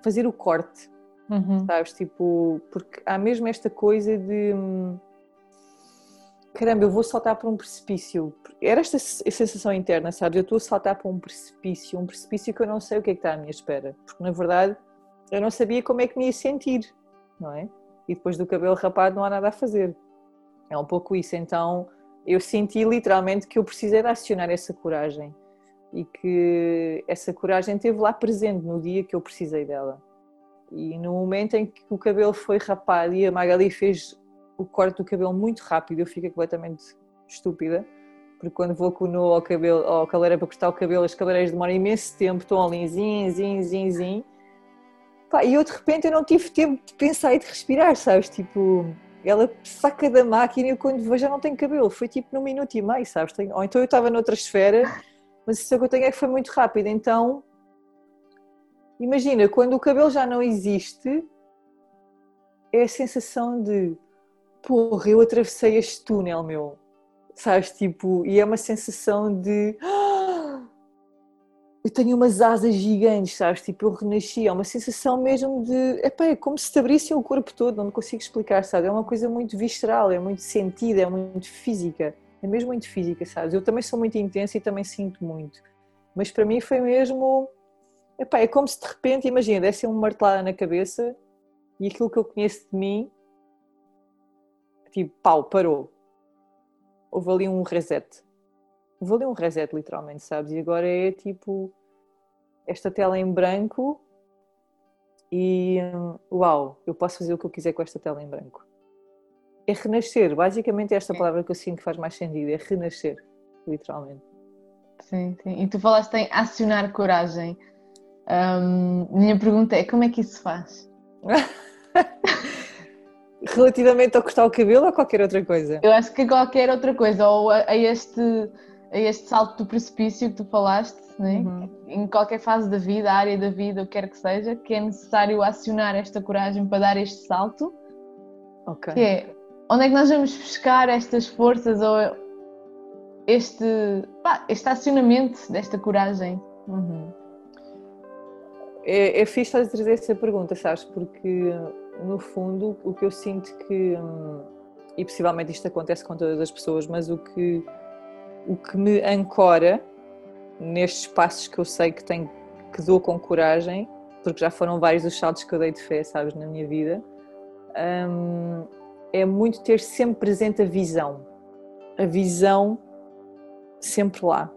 Fazer o corte. Uhum. Sabes? Tipo, porque há mesmo esta coisa de hum, caramba, eu vou saltar para um precipício. Era esta sensação interna, sabes? Eu estou a saltar para um precipício, um precipício que eu não sei o que é que está à minha espera. Porque na verdade eu não sabia como é que me ia sentir, não é? E depois do cabelo rapado não há nada a fazer. É um pouco isso. Então eu senti literalmente que eu precisei de acionar essa coragem e que essa coragem esteve lá presente no dia que eu precisei dela. E no momento em que o cabelo foi rapado e a Magali fez o corte do cabelo muito rápido, eu fico completamente estúpida, porque quando vou com o nó ao cabelo, ao cabeleireiro para cortar o cabelo, as cabeleireiras demoram imenso tempo, estão ali, zin, zin, zin, zin. Pá, e eu de repente eu não tive tempo de pensar e de respirar, sabes? Tipo, ela saca da máquina e eu quando já não tenho cabelo, foi tipo num minuto e meio, sabes? Ou então eu estava noutra esfera, mas isso que eu tenho é que foi muito rápido, então imagina, quando o cabelo já não existe, é a sensação de porra, eu atravessei este túnel, meu. Sabes, tipo, e é uma sensação de ah, eu tenho umas asas gigantes, sabes, tipo, eu renasci, é uma sensação mesmo de, epá, é como se te abrissem o corpo todo, não consigo explicar, sabe, é uma coisa muito visceral, é muito sentida, é muito física, é mesmo muito física, sabes, eu também sou muito intensa e também sinto muito, mas para mim foi mesmo, epá, é como se de repente, imagina, desse uma martelada na cabeça e aquilo que eu conheço de mim tipo, pau, parou. Houve ali um reset. Houve ali um reset, literalmente, sabes? E agora é tipo esta tela em branco e uau, eu posso fazer o que eu quiser com esta tela em branco. É renascer, basicamente é esta palavra que eu sinto que faz mais sentido, é renascer, literalmente. Sim, sim. E tu falaste em acionar coragem. Um, minha pergunta é como é que isso se faz? <laughs> relativamente ao cortar o cabelo ou qualquer outra coisa? Eu acho que qualquer outra coisa, ou a, a este, a este salto do precipício que tu falaste, né? Uhum. em qualquer fase da vida, área da vida, o que quer que seja, que é necessário acionar esta coragem para dar este salto. Ok. Que é, onde é que nós vamos buscar estas forças ou este, pá, este acionamento desta coragem? Uhum. É, é fixe trazer essa pergunta, sabes? Porque no fundo, o que eu sinto que, e possivelmente isto acontece com todas as pessoas, mas o que, o que me ancora nestes passos que eu sei que tenho, que dou com coragem, porque já foram vários os saltos que eu dei de fé, sabes, na minha vida, hum, é muito ter sempre presente a visão. A visão sempre lá.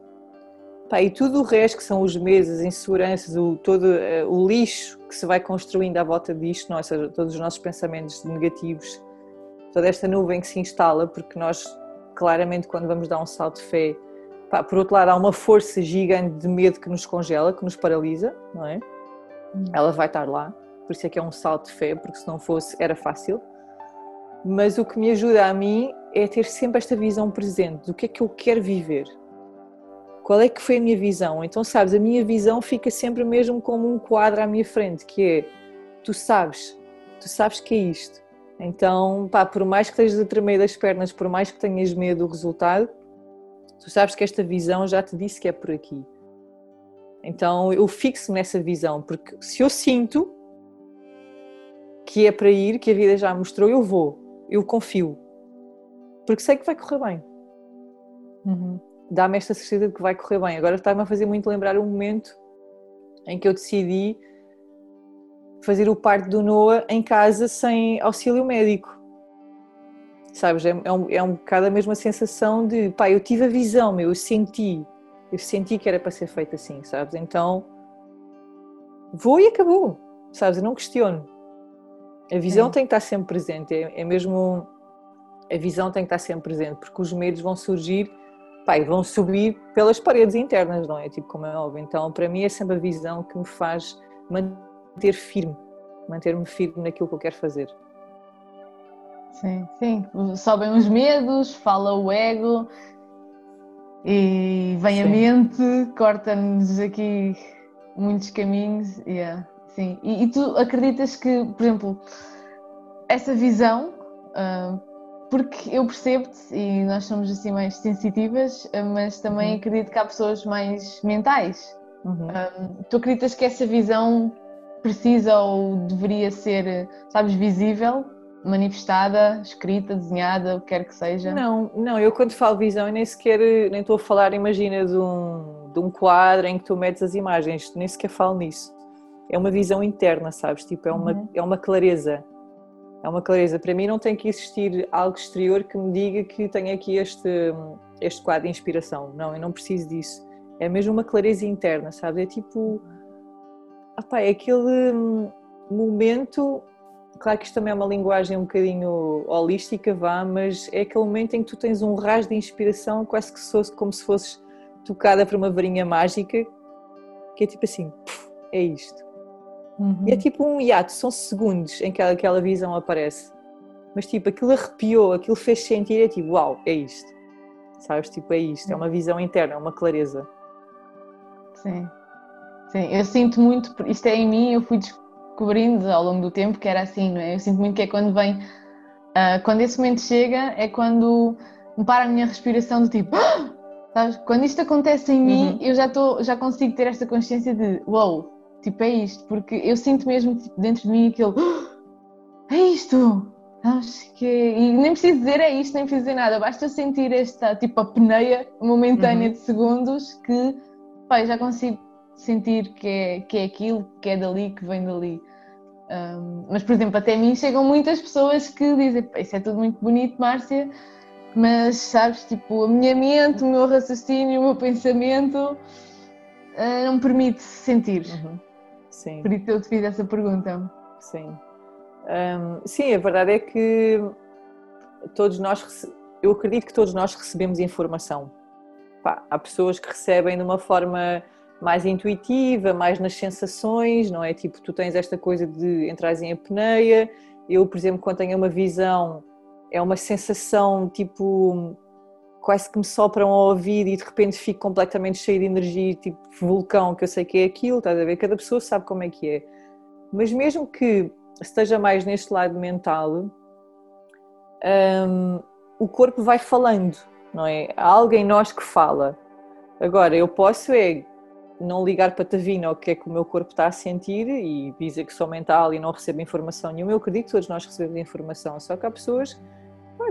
Pá, e tudo o resto, que são os meses, as inseguranças, o, todo uh, o lixo que se vai construindo à volta disto, não, é? ou seja, todos os nossos pensamentos negativos, toda esta nuvem que se instala, porque nós, claramente, quando vamos dar um salto de fé, pá, por outro lado, há uma força gigante de medo que nos congela, que nos paralisa, não é? Hum. Ela vai estar lá, por isso é que é um salto de fé, porque se não fosse, era fácil. Mas o que me ajuda a mim é ter sempre esta visão presente do que é que eu quero viver qual é que foi a minha visão? Então, sabes, a minha visão fica sempre mesmo como um quadro à minha frente, que é, tu sabes, tu sabes que é isto. Então, pá, por mais que estejas a tremer das pernas, por mais que tenhas medo do resultado, tu sabes que esta visão já te disse que é por aqui. Então, eu fixo nessa visão, porque se eu sinto que é para ir, que a vida já mostrou, eu vou, eu confio, porque sei que vai correr bem. Uhum dá-me esta certeza de que vai correr bem. Agora está-me a fazer muito lembrar um momento em que eu decidi fazer o parto do Noah em casa sem auxílio médico. Sabes, é, é, um, é um bocado a mesma sensação de, pá, eu tive a visão, meu, eu senti, eu senti que era para ser feito assim, sabes? Então, vou e acabou, sabes? Eu não questiono. A visão tem que estar sempre presente, é, é mesmo, a visão tem que estar sempre presente, porque os medos vão surgir pai, vão subir pelas paredes internas, não é? Tipo, como é óbvio. Então, para mim, é sempre a visão que me faz manter firme, manter-me firme naquilo que eu quero fazer. Sim, sim. Sobem os medos, fala o ego e vem sim. a mente, corta-nos aqui muitos caminhos, yeah, sim. E, e, tu acreditas que, por exemplo, essa visão, uh, porque eu percebo-te e nós somos assim mais sensitivas, mas também uhum. acredito que há pessoas mais mentais. Uhum. Uh, tu acreditas que essa visão precisa ou deveria ser, sabes, visível manifestada, escrita, desenhada, o que quer que seja? Não, não, eu quando falo visão eu nem sequer, nem estou a falar, imagina, de um, de um quadro em que tu metes as imagens, nem sequer falo nisso. É uma visão interna, sabes? Tipo, é uma, uhum. é uma clareza. É uma clareza. Para mim não tem que existir algo exterior que me diga que tenho aqui este, este quadro de inspiração. Não, eu não preciso disso. É mesmo uma clareza interna, sabes? É tipo... Opa, é aquele momento claro que isto também é uma linguagem um bocadinho holística, vá, mas é aquele momento em que tu tens um rasgo de inspiração, quase que fosse como se fosses tocada por uma varinha mágica, que é tipo assim, é isto. Uhum. E é tipo um hiato, são segundos em que aquela visão aparece. Mas tipo, aquilo arrepiou, aquilo fez sentir, é tipo, uau, é isto. Sabes? Tipo, é isto, é uma visão interna, é uma clareza. Sim. Sim, eu sinto muito, isto é em mim, eu fui descobrindo ao longo do tempo que era assim, não é? Eu sinto muito que é quando vem, uh, quando esse momento chega, é quando me para a minha respiração do tipo, ah! sabes? Quando isto acontece em uhum. mim, eu já, tô, já consigo ter esta consciência de, uou, wow, tipo, é isto, porque eu sinto mesmo tipo, dentro de mim aquele, ah! é isto! Acho que E nem preciso dizer é isto, nem preciso dizer nada, basta sentir esta, tipo, apneia momentânea uhum. de segundos que, pá, já consigo sentir que é, que é aquilo, que é dali, que vem dali. Um, mas, por exemplo, até mim chegam muitas pessoas que dizem: Isso é tudo muito bonito, Márcia, mas sabes, tipo, a minha mente, o meu raciocínio, o meu pensamento uh, não me permite sentir. Uhum. Sim. Por isso eu te fiz essa pergunta. Sim. Sim, a verdade é que todos nós, eu acredito que todos nós recebemos informação. Pá, há pessoas que recebem de uma forma mais intuitiva, mais nas sensações, não é? Tipo, tu tens esta coisa de entrar em apneia. Eu, por exemplo, quando tenho uma visão, é uma sensação tipo quase que me sopram ao ouvido e de repente fico completamente cheio de energia, tipo vulcão, que eu sei que é aquilo, estás a ver? Cada pessoa sabe como é que é. Mas mesmo que esteja mais neste lado mental, um, o corpo vai falando, não é? Há alguém em nós que fala. Agora, eu posso é não ligar para Tavina o que é que o meu corpo está a sentir e dizer que sou mental e não recebo informação nenhuma. Eu acredito que todos nós recebemos informação, só que há pessoas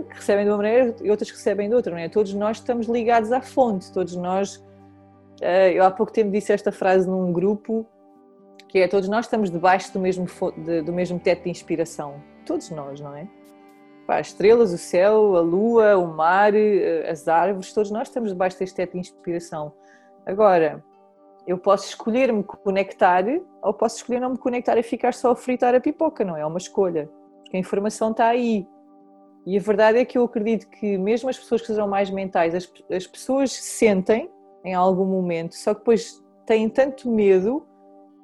que recebem de uma maneira e outras que recebem de outra, não é? Todos nós estamos ligados à fonte, todos nós. Eh, eu há pouco tempo disse esta frase num grupo que é todos nós estamos debaixo do mesmo, do mesmo teto de inspiração. Todos nós, não é? As estrelas, o céu, a lua, o mar, eh, as árvores, todos nós estamos debaixo deste teto de inspiração. Agora, eu posso escolher me conectar ou posso escolher não me conectar e ficar só a fritar a pipoca, não é? É uma escolha, porque a informação está aí. E a verdade é que eu acredito que mesmo as pessoas que sejam mais mentais, as, as pessoas sentem em algum momento, só que depois têm tanto medo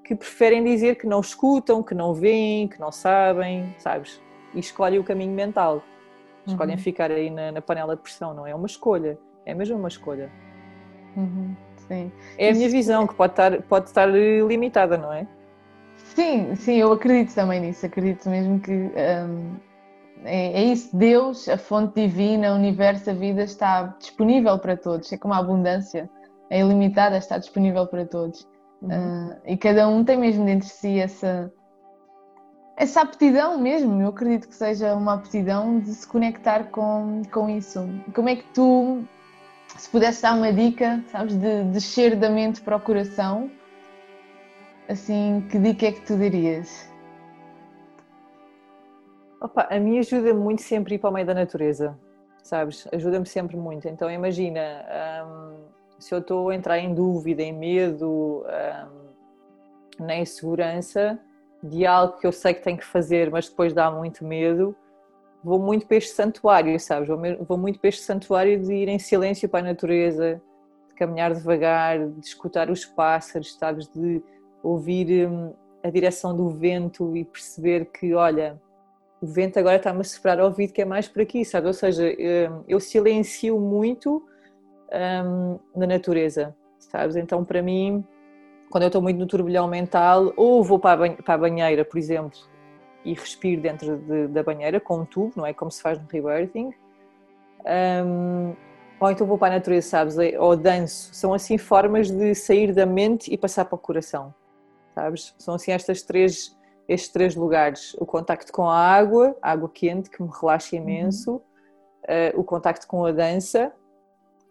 que preferem dizer que não escutam, que não veem, que não sabem, sabes? E escolhem o caminho mental. Escolhem uhum. ficar aí na, na, panela de pressão, não é? Uma escolha, é mesmo uma escolha. Uhum. Sim. É a minha visão, que pode estar, pode estar limitada, não é? Sim, sim, eu acredito também nisso. Acredito mesmo que um, é, é, isso. Deus, a fonte divina, o universo, a vida está disponível para todos. É como a abundância, é ilimitada, está disponível para todos. Uhum. Uh, e cada um tem mesmo dentro de si essa, essa aptidão mesmo. Eu acredito que seja uma aptidão de se conectar com, com isso. Como é que tu se pudesse dar uma dica, sabes, de descer da mente para o coração, assim, que dica é que tu dirias? Opa, a mim ajuda muito sempre ir para o meio da natureza, sabes? Ajuda-me sempre muito. Então imagina, hum, se eu estou a entrar em dúvida, em medo, hum, na insegurança de algo que eu sei que tenho que fazer, mas depois dá muito medo, vou muito para este santuário, sabes? Vou, vou muito para este santuário de ir em silêncio para a natureza, de caminhar devagar, de escutar os pássaros, sabes? De ouvir hum, a direção do vento e perceber que, olha, o vento agora está-me a soprar ao ouvido que é mais por aqui, sabe? Ou seja, hum, eu silencio muito hum, na natureza, sabes? Então, para mim, quando eu estou muito no turbilhão mental, ou vou para a banheira, por exemplo, e respiro dentro de, da banheira com um tubo, não é? Como se faz no rebirthing. Um, ou então vou para a natureza, sabes? Ou danço. São assim formas de sair da mente e passar para o coração, sabes? São assim estas três, estes três lugares: o contacto com a água, a água quente que me relaxa imenso, uhum. uh, o contacto com a dança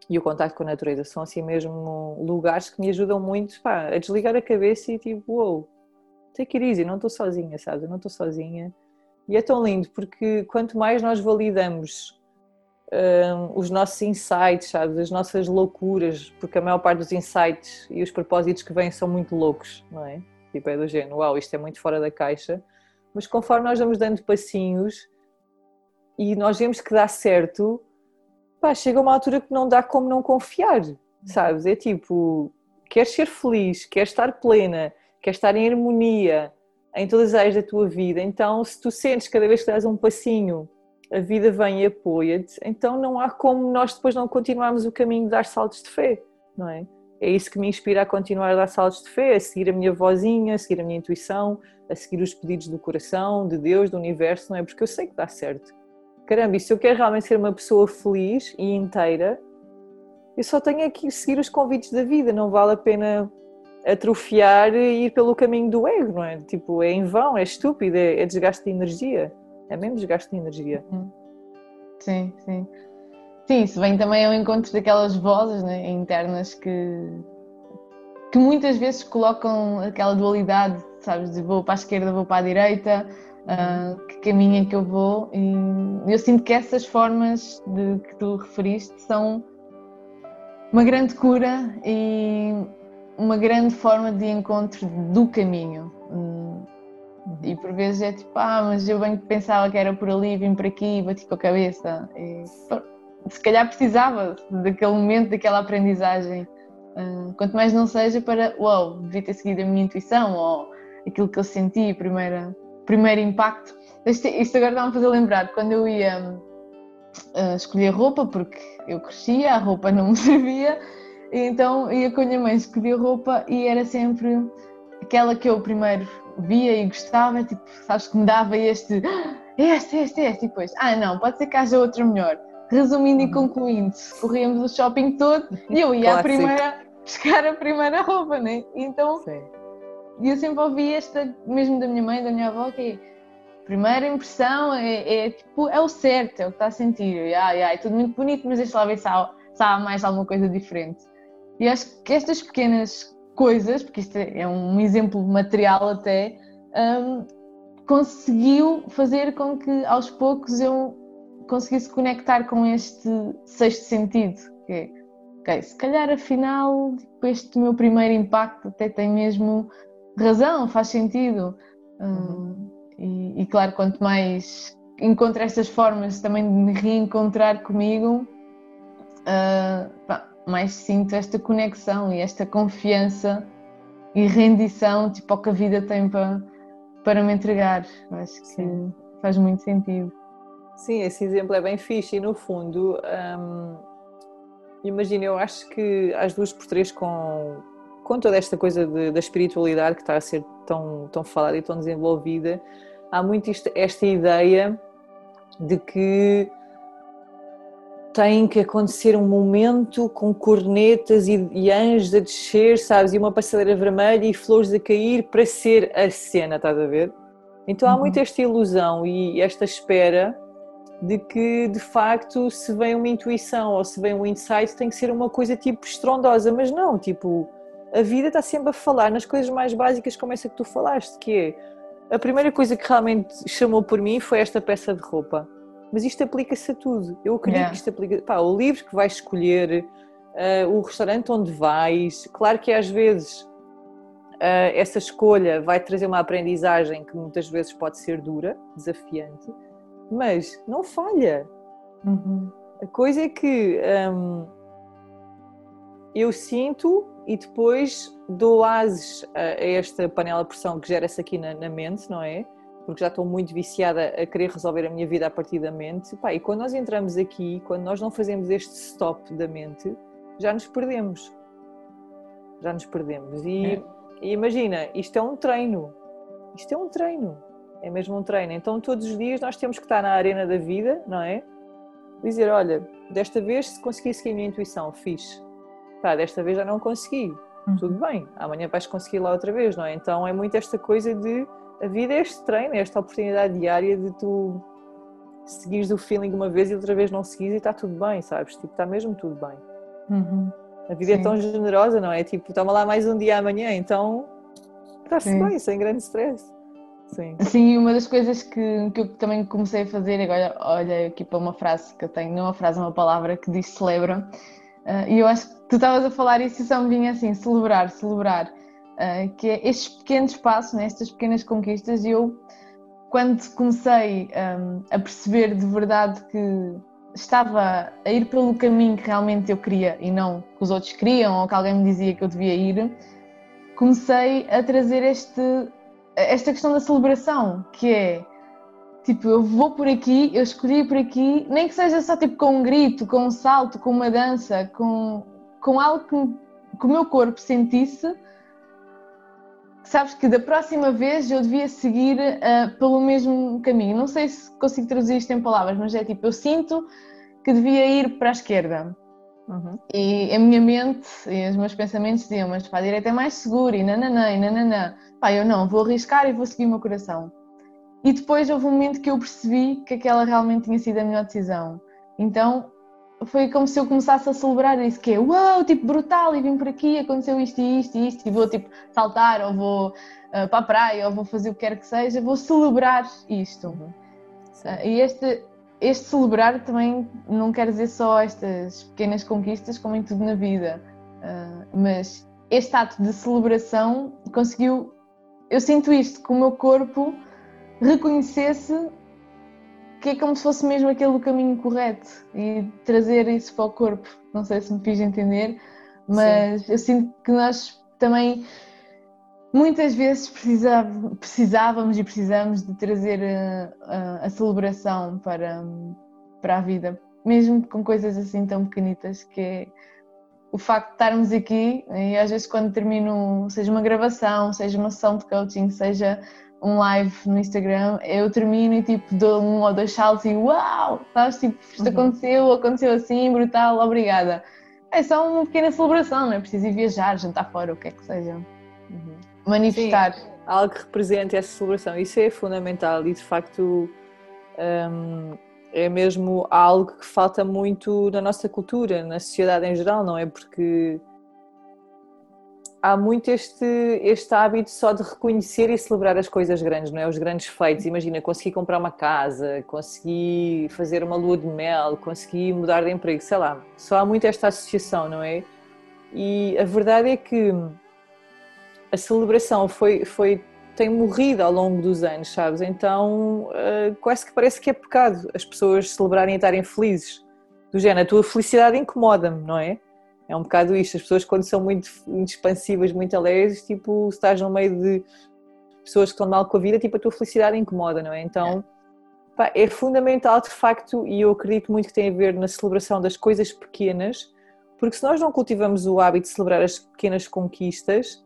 e o contacto com a natureza. São assim mesmo lugares que me ajudam muito pá, a desligar a cabeça e tipo, uou, wow, take it easy, não estou sozinha, sabes? Eu não estou sozinha. E é tão lindo porque quanto mais nós validamos um, os nossos insights, sabes? As nossas loucuras, porque a maior parte dos insights e os propósitos que vêm são muito loucos, não é? Tipo, é do género, uau, isto é muito fora da caixa. Mas conforme nós vamos dando passinhos e nós vemos que dá certo, pá, chega uma altura que não dá como não confiar, sabes? É tipo, queres ser feliz, queres estar plena, queres estar em harmonia em todas as áreas da tua vida, então se tu sentes cada vez que dás um passinho a vida vem e apoia-te, então não há como nós depois não continuarmos o caminho de dar saltos de fé, não é? É isso que me inspira a continuar a dar saltos de fé, a seguir a minha vozinha, a seguir a minha intuição, a seguir os pedidos do coração, de Deus, do universo, não é? Porque eu sei que dá certo. Caramba, e se eu quero realmente ser uma pessoa feliz e inteira, eu só tenho que seguir os convites da vida, não vale a pena atrofiar e ir pelo caminho do ego, não é? Tipo, é em vão, é estúpido, é, é desgaste de energia. É mesmo desgaste de energia. Sim, sim. Sim, isso vem também ao encontro daquelas vozes né, internas que, que muitas vezes colocam aquela dualidade, sabes, de vou para a esquerda, vou para a direita, uh, que caminho é que eu vou. E eu sinto que essas formas de que tu referiste são uma grande cura e uma grande forma de encontro do caminho. E por vezes é tipo, ah, mas eu bem pensava que era por ali, vim para aqui, bati com a cabeça. E, se calhar precisava daquele momento, daquela aprendizagem. Uh, quanto mais não seja para, uau, devia ter seguido a minha intuição ou aquilo que eu senti, primeiro, primeiro impacto. Isto, isto agora está-me a fazer lembrar quando eu ia uh, escolher roupa, porque eu crescia, a roupa não <laughs> me servia, e então ia com a minha mãe escolher roupa e era sempre aquela que eu primeiro via e gostava, tipo, sabes que me dava este, este, este, este, e depois, ah não, pode ser que haja outra melhor. Resumindo e uhum. concluindo, corríamos o shopping todo e eu ia à primeira, <laughs> buscar a primeira roupa, né? Então, Sim. eu sempre ouvi esta, mesmo da minha mãe, da minha avó, que é, primeira impressão é, é, tipo, é o certo, é o que está a sentir. E, ah, é tudo muito bonito, mas deixa lá ver se há, se há mais alguma coisa diferente. E acho que estas pequenas coisas, porque isto é um exemplo material até, um, conseguiu fazer com que aos poucos eu conseguisse conectar com este sexto sentido, que é, ok, se calhar afinal este meu primeiro impacto até tem mesmo razão, faz sentido. Uhum. e, e, claro, quanto mais encontro estas formas também de me reencontrar comigo, uh, mais sinto esta conexão e esta confiança e rendição tipo, ao que a vida tem para, para me entregar. Acho que Sim. faz muito sentido. Sim, esse exemplo é bem fixe e no fundo, hum, imagina, eu acho que às duas por três com, com toda esta coisa de, da espiritualidade que está a ser tão, tão falada e tão desenvolvida, há muito isto, esta ideia de que tem que acontecer um momento com cornetas e, e, anjos a descer, sabes? E uma passadeira vermelha e flores a cair para ser a cena, estás a ver? Então há uhum. muito esta ilusão e esta espera de que de facto se vem uma intuição ou se vem um insight tem que ser uma coisa tipo estrondosa, mas não, tipo, a vida está sempre a falar nas coisas mais básicas como essa que tu falaste, que é a primeira coisa que realmente chamou por mim foi esta peça de roupa mas isto aplica-se a tudo. Eu acredito yeah. que isto aplica. Pá, o livro que vais escolher, uh, o restaurante onde vais, claro que às vezes uh, essa escolha vai trazer uma aprendizagem que muitas vezes pode ser dura, desafiante, mas não falha. Uhum. A coisa é que um, eu sinto e depois dou ases a, esta panela de pressão que gera-se aqui na, na mente, não é? porque já estou muito viciada a querer resolver a minha vida a partir da mente. Pá, e quando nós entramos aqui, quando nós não fazemos este stop da mente, já nos perdemos. Já nos perdemos. E, é. e imagina, isto é um treino. Isto é um treino. É mesmo um treino. Então todos os dias nós temos que estar na arena da vida, não é? Dizer, olha, desta vez se consegui seguir a minha intuição, fiz. Pá, desta vez já não consegui. Uhum. Tudo bem, amanhã vais conseguir lá outra vez, não é? Então é muito esta coisa de a vida é este treino, é esta oportunidade diária de tu seguires o feeling uma vez e outra vez não seguires e está tudo bem, sabes? Tipo, está mesmo tudo bem. Uhum. A vida é Sim. é tão generosa, não é? Tipo, toma lá mais um dia amanhã, então está-se bem, sem grande stress. Sim. Sim, uma das coisas que, que eu também comecei a fazer, agora olha aqui para uma frase que eu tenho, não é uma frase, é uma palavra que diz celebra, uh, e eu acho que tu estavas a falar isso e só me vinha assim, celebrar, celebrar, uh, que é estes pequenos passos, né, estas pequenas conquistas, e eu, quando comecei um, a perceber de verdade que estava a ir pelo caminho que realmente eu queria e não que os outros queriam ou que alguém me dizia que eu devia ir, comecei a trazer este, esta questão da celebração, que é tipo, eu vou por aqui, eu escolhi por aqui, nem que seja só tipo com um grito, com um salto, com uma dança, com, com algo que, que o meu corpo sentisse, sabes que da próxima vez eu devia seguir uh, pelo mesmo caminho. Não sei se consigo traduzir isto em palavras, mas é tipo, eu sinto que devia ir para a esquerda. Uhum. E a minha mente e os meus pensamentos diziam, mas para a direita é mais seguro, e nananã, e nananã. Pá, eu não, vou arriscar e vou seguir o meu coração. E depois houve um momento que eu percebi que aquela realmente tinha sido a melhor decisão. Então foi como se eu começasse a celebrar isso, que é uau, tipo brutal, e vim por aqui, aconteceu isto e isto e isto, e vou tipo saltar, ou vou uh, para a praia, ou vou fazer o que quer que seja, vou celebrar isto. Uhum. Uh, e este, este celebrar também não quer dizer só estas pequenas conquistas, como em tudo na vida, uh, mas este ato de celebração conseguiu. Eu sinto isto, que o meu corpo reconhecesse que é como se fosse mesmo aquele o caminho correto e trazer isso para o corpo. Não sei se me fiz entender, mas Sim. eu sinto que nós também muitas vezes precisávamos e precisamos de trazer a, a, a, celebração para, para a vida, mesmo com coisas assim tão pequenitas que é o facto de estarmos aqui e às vezes quando termino, seja uma gravação, seja uma sessão de coaching, seja um live no Instagram, eu termino e tipo dou um ou dois saltos e uau, sabes, tipo, isto uhum. aconteceu, aconteceu assim, brutal, obrigada. É só uma pequena celebração, não é preciso ir viajar, jantar fora, o que é que seja. Manifestar. Sim, algo que represente essa celebração, isso é fundamental e de facto hum, é mesmo algo que falta muito na nossa cultura, na sociedade em geral, não é? Porque há muito este, este hábito só de reconhecer e celebrar as coisas grandes, não é? Os grandes feitos. Imagina, consegui comprar uma casa, consegui fazer uma lua de mel, consegui mudar de emprego, sei lá. Só há muito esta associação, não é? E a verdade é que a celebração foi, foi tem morrido ao longo dos anos, sabes? Então uh, quase que parece que é pecado as pessoas celebrarem e estarem felizes. Do género, a tua felicidade incomoda-me, não é? É um bocado isto, as pessoas quando são muito, expansivas, muito alegres, tipo, se estás no meio de pessoas que estão mal com a vida, tipo, a tua felicidade incomoda, não é? Então, é. Pá, é fundamental de facto, e eu acredito muito que tem a ver na celebração das coisas pequenas, porque se nós não cultivamos o hábito de celebrar as pequenas conquistas,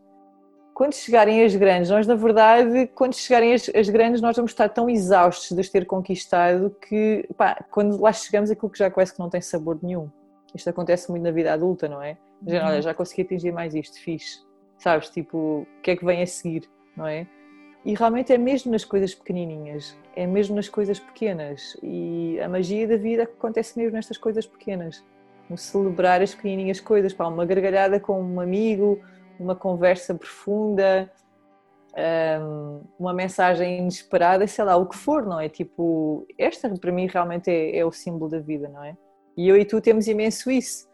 quando chegarem as grandes, nós na verdade, quando chegarem as, as, grandes, nós vamos estar tão exaustos de as ter conquistado que, pá, quando lá chegamos, aquilo que já quase que não tem sabor nenhum. Isto acontece muito na vida adulta, não é? Já, olha, uhum. já consegui atingir mais isto, fiz. Sabes, tipo, o que é que vem a seguir, não é? E realmente é mesmo nas coisas pequenininhas, é mesmo nas coisas pequenas. E a magia da vida acontece mesmo nestas coisas pequenas. No celebrar as pequenininhas coisas, pá, uma gargalhada com um amigo, uma conversa profunda, uma mensagem inesperada, sei lá, o que for, não é? Tipo, esta para mim realmente é, é o símbolo da vida, não é? E eu e tu temos imenso isso,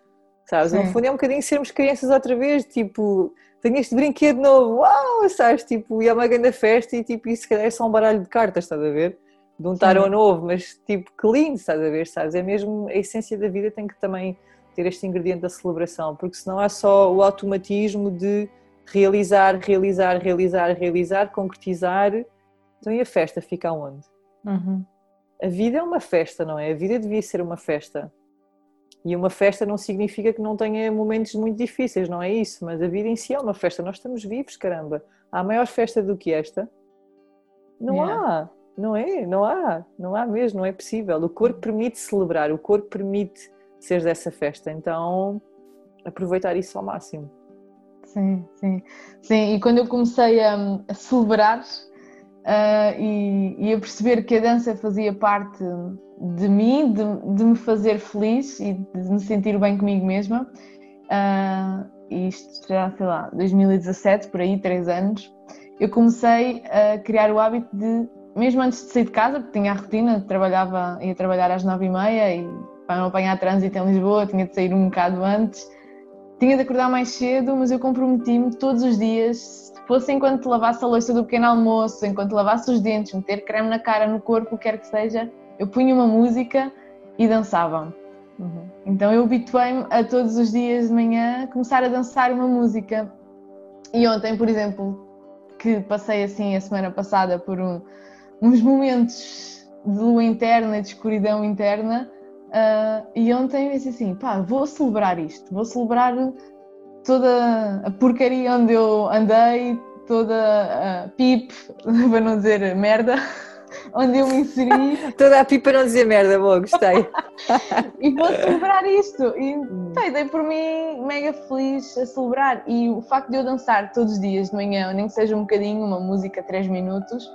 sabes? Sim. No fundo é um bocadinho sermos crianças outra vez, tipo, tenho este brinquedo novo, uau, sabes? Tipo, e é uma grande festa e tipo, isso se calhar é só um baralho de cartas, estás a ver? De um tarô novo, mas tipo, que lindo, estás a ver, sabes? É mesmo, a essência da vida tem que também ter este ingrediente da celebração, porque senão há só o automatismo de realizar, realizar, realizar, realizar, concretizar, então e a festa fica onde? Uhum. A vida é uma festa, não é? A vida devia ser uma festa. E uma festa não significa que não tenha momentos muito difíceis, não é isso, mas a vida em si é uma festa. Nós estamos vivos, caramba. Há maior festa do que esta? Não yeah. há, não é? Não há, não há mesmo, não é possível. O corpo permite celebrar, o corpo permite ser dessa festa, então aproveitar isso ao máximo. Sim, sim, sim. E quando eu comecei a, a celebrar uh, e, e, a perceber que a dança fazia parte de mim, de, de, me fazer feliz e de me sentir bem comigo mesma, uh, isto já, sei lá, 2017, por aí, três anos, eu comecei a criar o hábito de, mesmo antes de sair de casa, porque tinha a rotina, trabalhava, ia trabalhar às nove e meia e para não apanhar trânsito em Lisboa tinha de sair um bocado antes, tinha de acordar mais cedo, mas eu comprometi-me todos os dias, se fosse enquanto lavasse a louça do pequeno almoço, enquanto lavasse os dentes, meter creme na cara, no corpo, o que quer que seja, eu punha uma música e dançava. Uhum. Então eu habituei-me a todos os dias de manhã começar a dançar uma música. E ontem, por exemplo, que passei assim a semana passada por um, uns momentos de lua interna, de escuridão interna, uh, e ontem eu disse assim: pá, vou celebrar isto, vou celebrar toda a porcaria onde eu andei, toda a pip, <laughs> para não dizer merda, <laughs> onde eu me inseri. <laughs> Toda a pipa não dizer merda, boa, gostei. e vou celebrar isto. E sei, dei por mim mega feliz a celebrar. E o facto de eu dançar todos os dias de manhã, nem que seja um bocadinho, uma música, três minutos,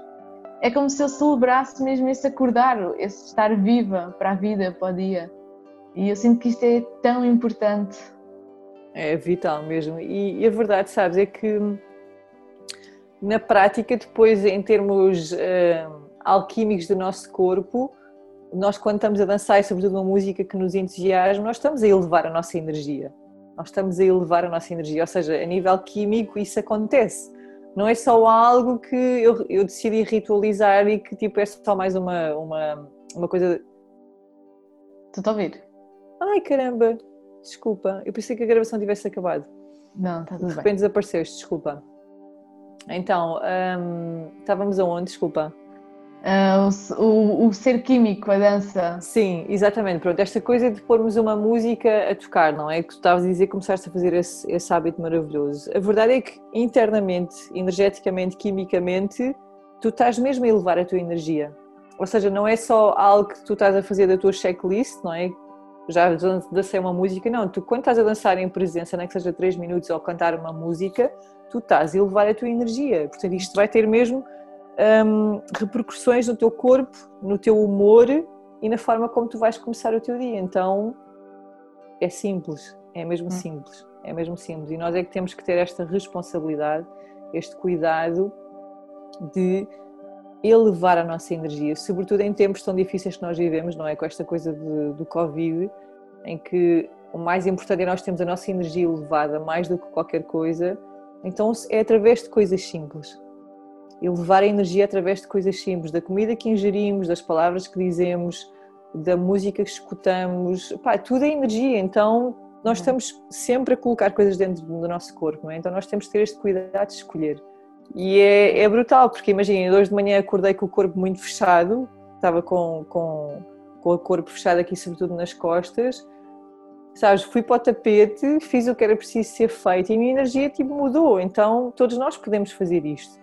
é como se eu celebrasse mesmo esse acordar, esse estar viva para a vida, para o dia. E eu sinto que isto é tão importante. É vital mesmo. E, e a verdade, sabes, é que na prática, depois, em termos. Uh, alquímicos do nosso corpo, nós quando estamos a dançar e sobretudo uma música que nos entusiasma, nós estamos a elevar a nossa energia. Nós estamos a elevar a nossa energia, ou seja, a nível químico isso acontece. Não é só algo que eu, eu decidi ritualizar e que tipo é só mais uma, uma, uma coisa. Estou a ouvir? Ai caramba, desculpa, eu pensei que a gravação tivesse acabado. Não, está tudo bem. De repente bem. desapareceste, desculpa. Então, hum, estávamos aonde? Desculpa. Uh, o, o, ser químico, a dança. Sim, exatamente. Pronto, esta coisa de pormos uma música a tocar, não é? Que tu estavas a dizer começaste a fazer esse, esse hábito maravilhoso. A verdade é que internamente, energeticamente, quimicamente, tu estás mesmo a elevar a tua energia. Ou seja, não é só algo que tu estás a fazer da tua checklist, não é? Já dancei uma música, não. Tu, quando estás a dançar em presença, nem que seja 3 minutos ou cantar uma música, tu estás a elevar a tua energia. Portanto, isto vai ter mesmo um, repercussões no teu corpo, no teu humor e na forma como tu vais começar o teu dia. Então é simples, é mesmo hum. simples, é mesmo simples. E nós é que temos que ter esta responsabilidade, este cuidado de elevar a nossa energia, sobretudo em tempos tão difíceis que nós vivemos, não é? Com esta coisa de, do Covid, em que o mais importante é nós termos a nossa energia elevada mais do que qualquer coisa. Então é através de coisas simples elevar a energia através de coisas simples, da comida que ingerimos, das palavras que dizemos, da música que escutamos, pá, tudo é energia, então nós uhum. estamos sempre a colocar coisas dentro do nosso corpo, é? então nós temos que ter este cuidado de escolher. E é, é brutal, porque imaginem, hoje de manhã acordei com o corpo muito fechado, estava com, com, com o corpo fechado aqui, sobretudo nas costas, sabes, fui para o tapete, fiz o que era preciso ser feito e a minha energia tipo mudou, então todos nós podemos fazer isto.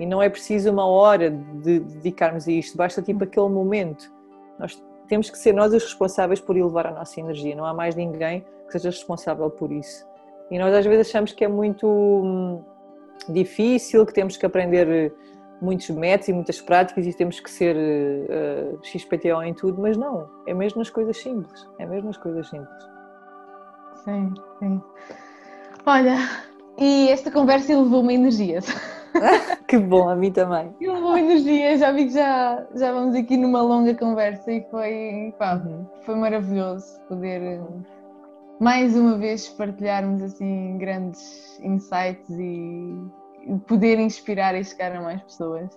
E não é preciso uma hora de dedicarmos a isto, basta tipo aquele momento. Nós temos que ser nós os responsáveis por elevar a nossa energia, não há mais ninguém que seja responsável por isso. E nós às vezes achamos que é muito hum, difícil, que temos que aprender eh, muitos métodos e muitas práticas e temos que ser uh, uh, XPTO em tudo, mas não, é mesmo nas coisas simples, é mesmo nas coisas simples. Sim, sim. Olha, e esta conversa elevou-me energias. <laughs> que bom, a mim também. Que boa energia, já vi que já, já vamos aqui numa longa conversa e foi, pá, foi maravilhoso poder eh, mais uma vez partilharmos assim grandes insights e poder inspirar e chegar a mais pessoas.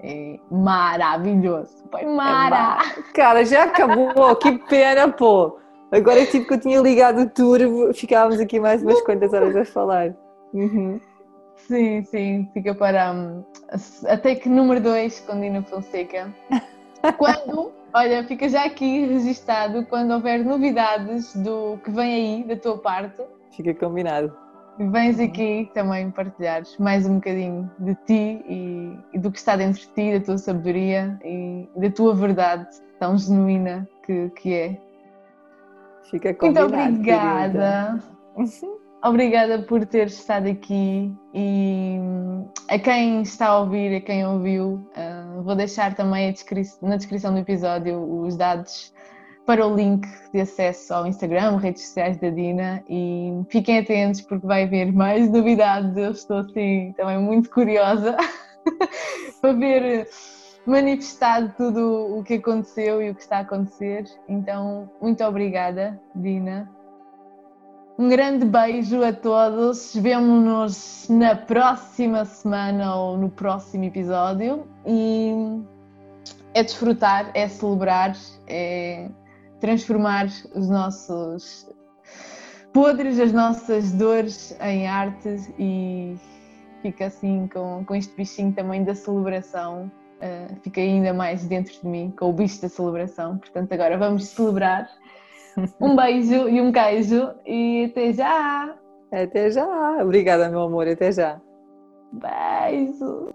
É maravilhoso, foi é mara! É Cara, já acabou, que pena, pô! Agora tipo que eu tinha ligado o turbo, ficávamos aqui mais umas quantas horas a falar. Uhum. Sim, sim, fica para um, até que número 2 com Dina Fonseca. <laughs> Quando Olha, fica já aqui registado quando houver novidades do que vem aí da tua parte. Fica combinado. Vens aqui também partilhares mais um bocadinho de ti e, e, do que está dentro de ti, da tua sabedoria e da tua verdade tão genuína que, que é. Fica combinado. Muito obrigada. <laughs> Obrigada por ter estado aqui e a quem está a ouvir, a quem ouviu, uh, vou deixar também descri na descrição do episódio os dados para o link de acesso ao Instagram, redes sociais da Dina e fiquem atentos porque vai haver mais novidades. Eu estou assim também muito curiosa <laughs> para ver manifestado tudo o que aconteceu e o que está a acontecer. Então, muito obrigada, Dina. Um grande beijo a todos. Vemo-nos na próxima semana ou no próximo episódio. E é desfrutar, é celebrar, é transformar os nossos podres, as nossas dores em arte e fica assim com, com este bichinho também da celebração. Uh, fica ainda mais dentro de mim com o bicho da celebração. Portanto, agora vamos celebrar um beijo e um queijo e até já! Até já! Obrigada, meu amor, até já! Beijo!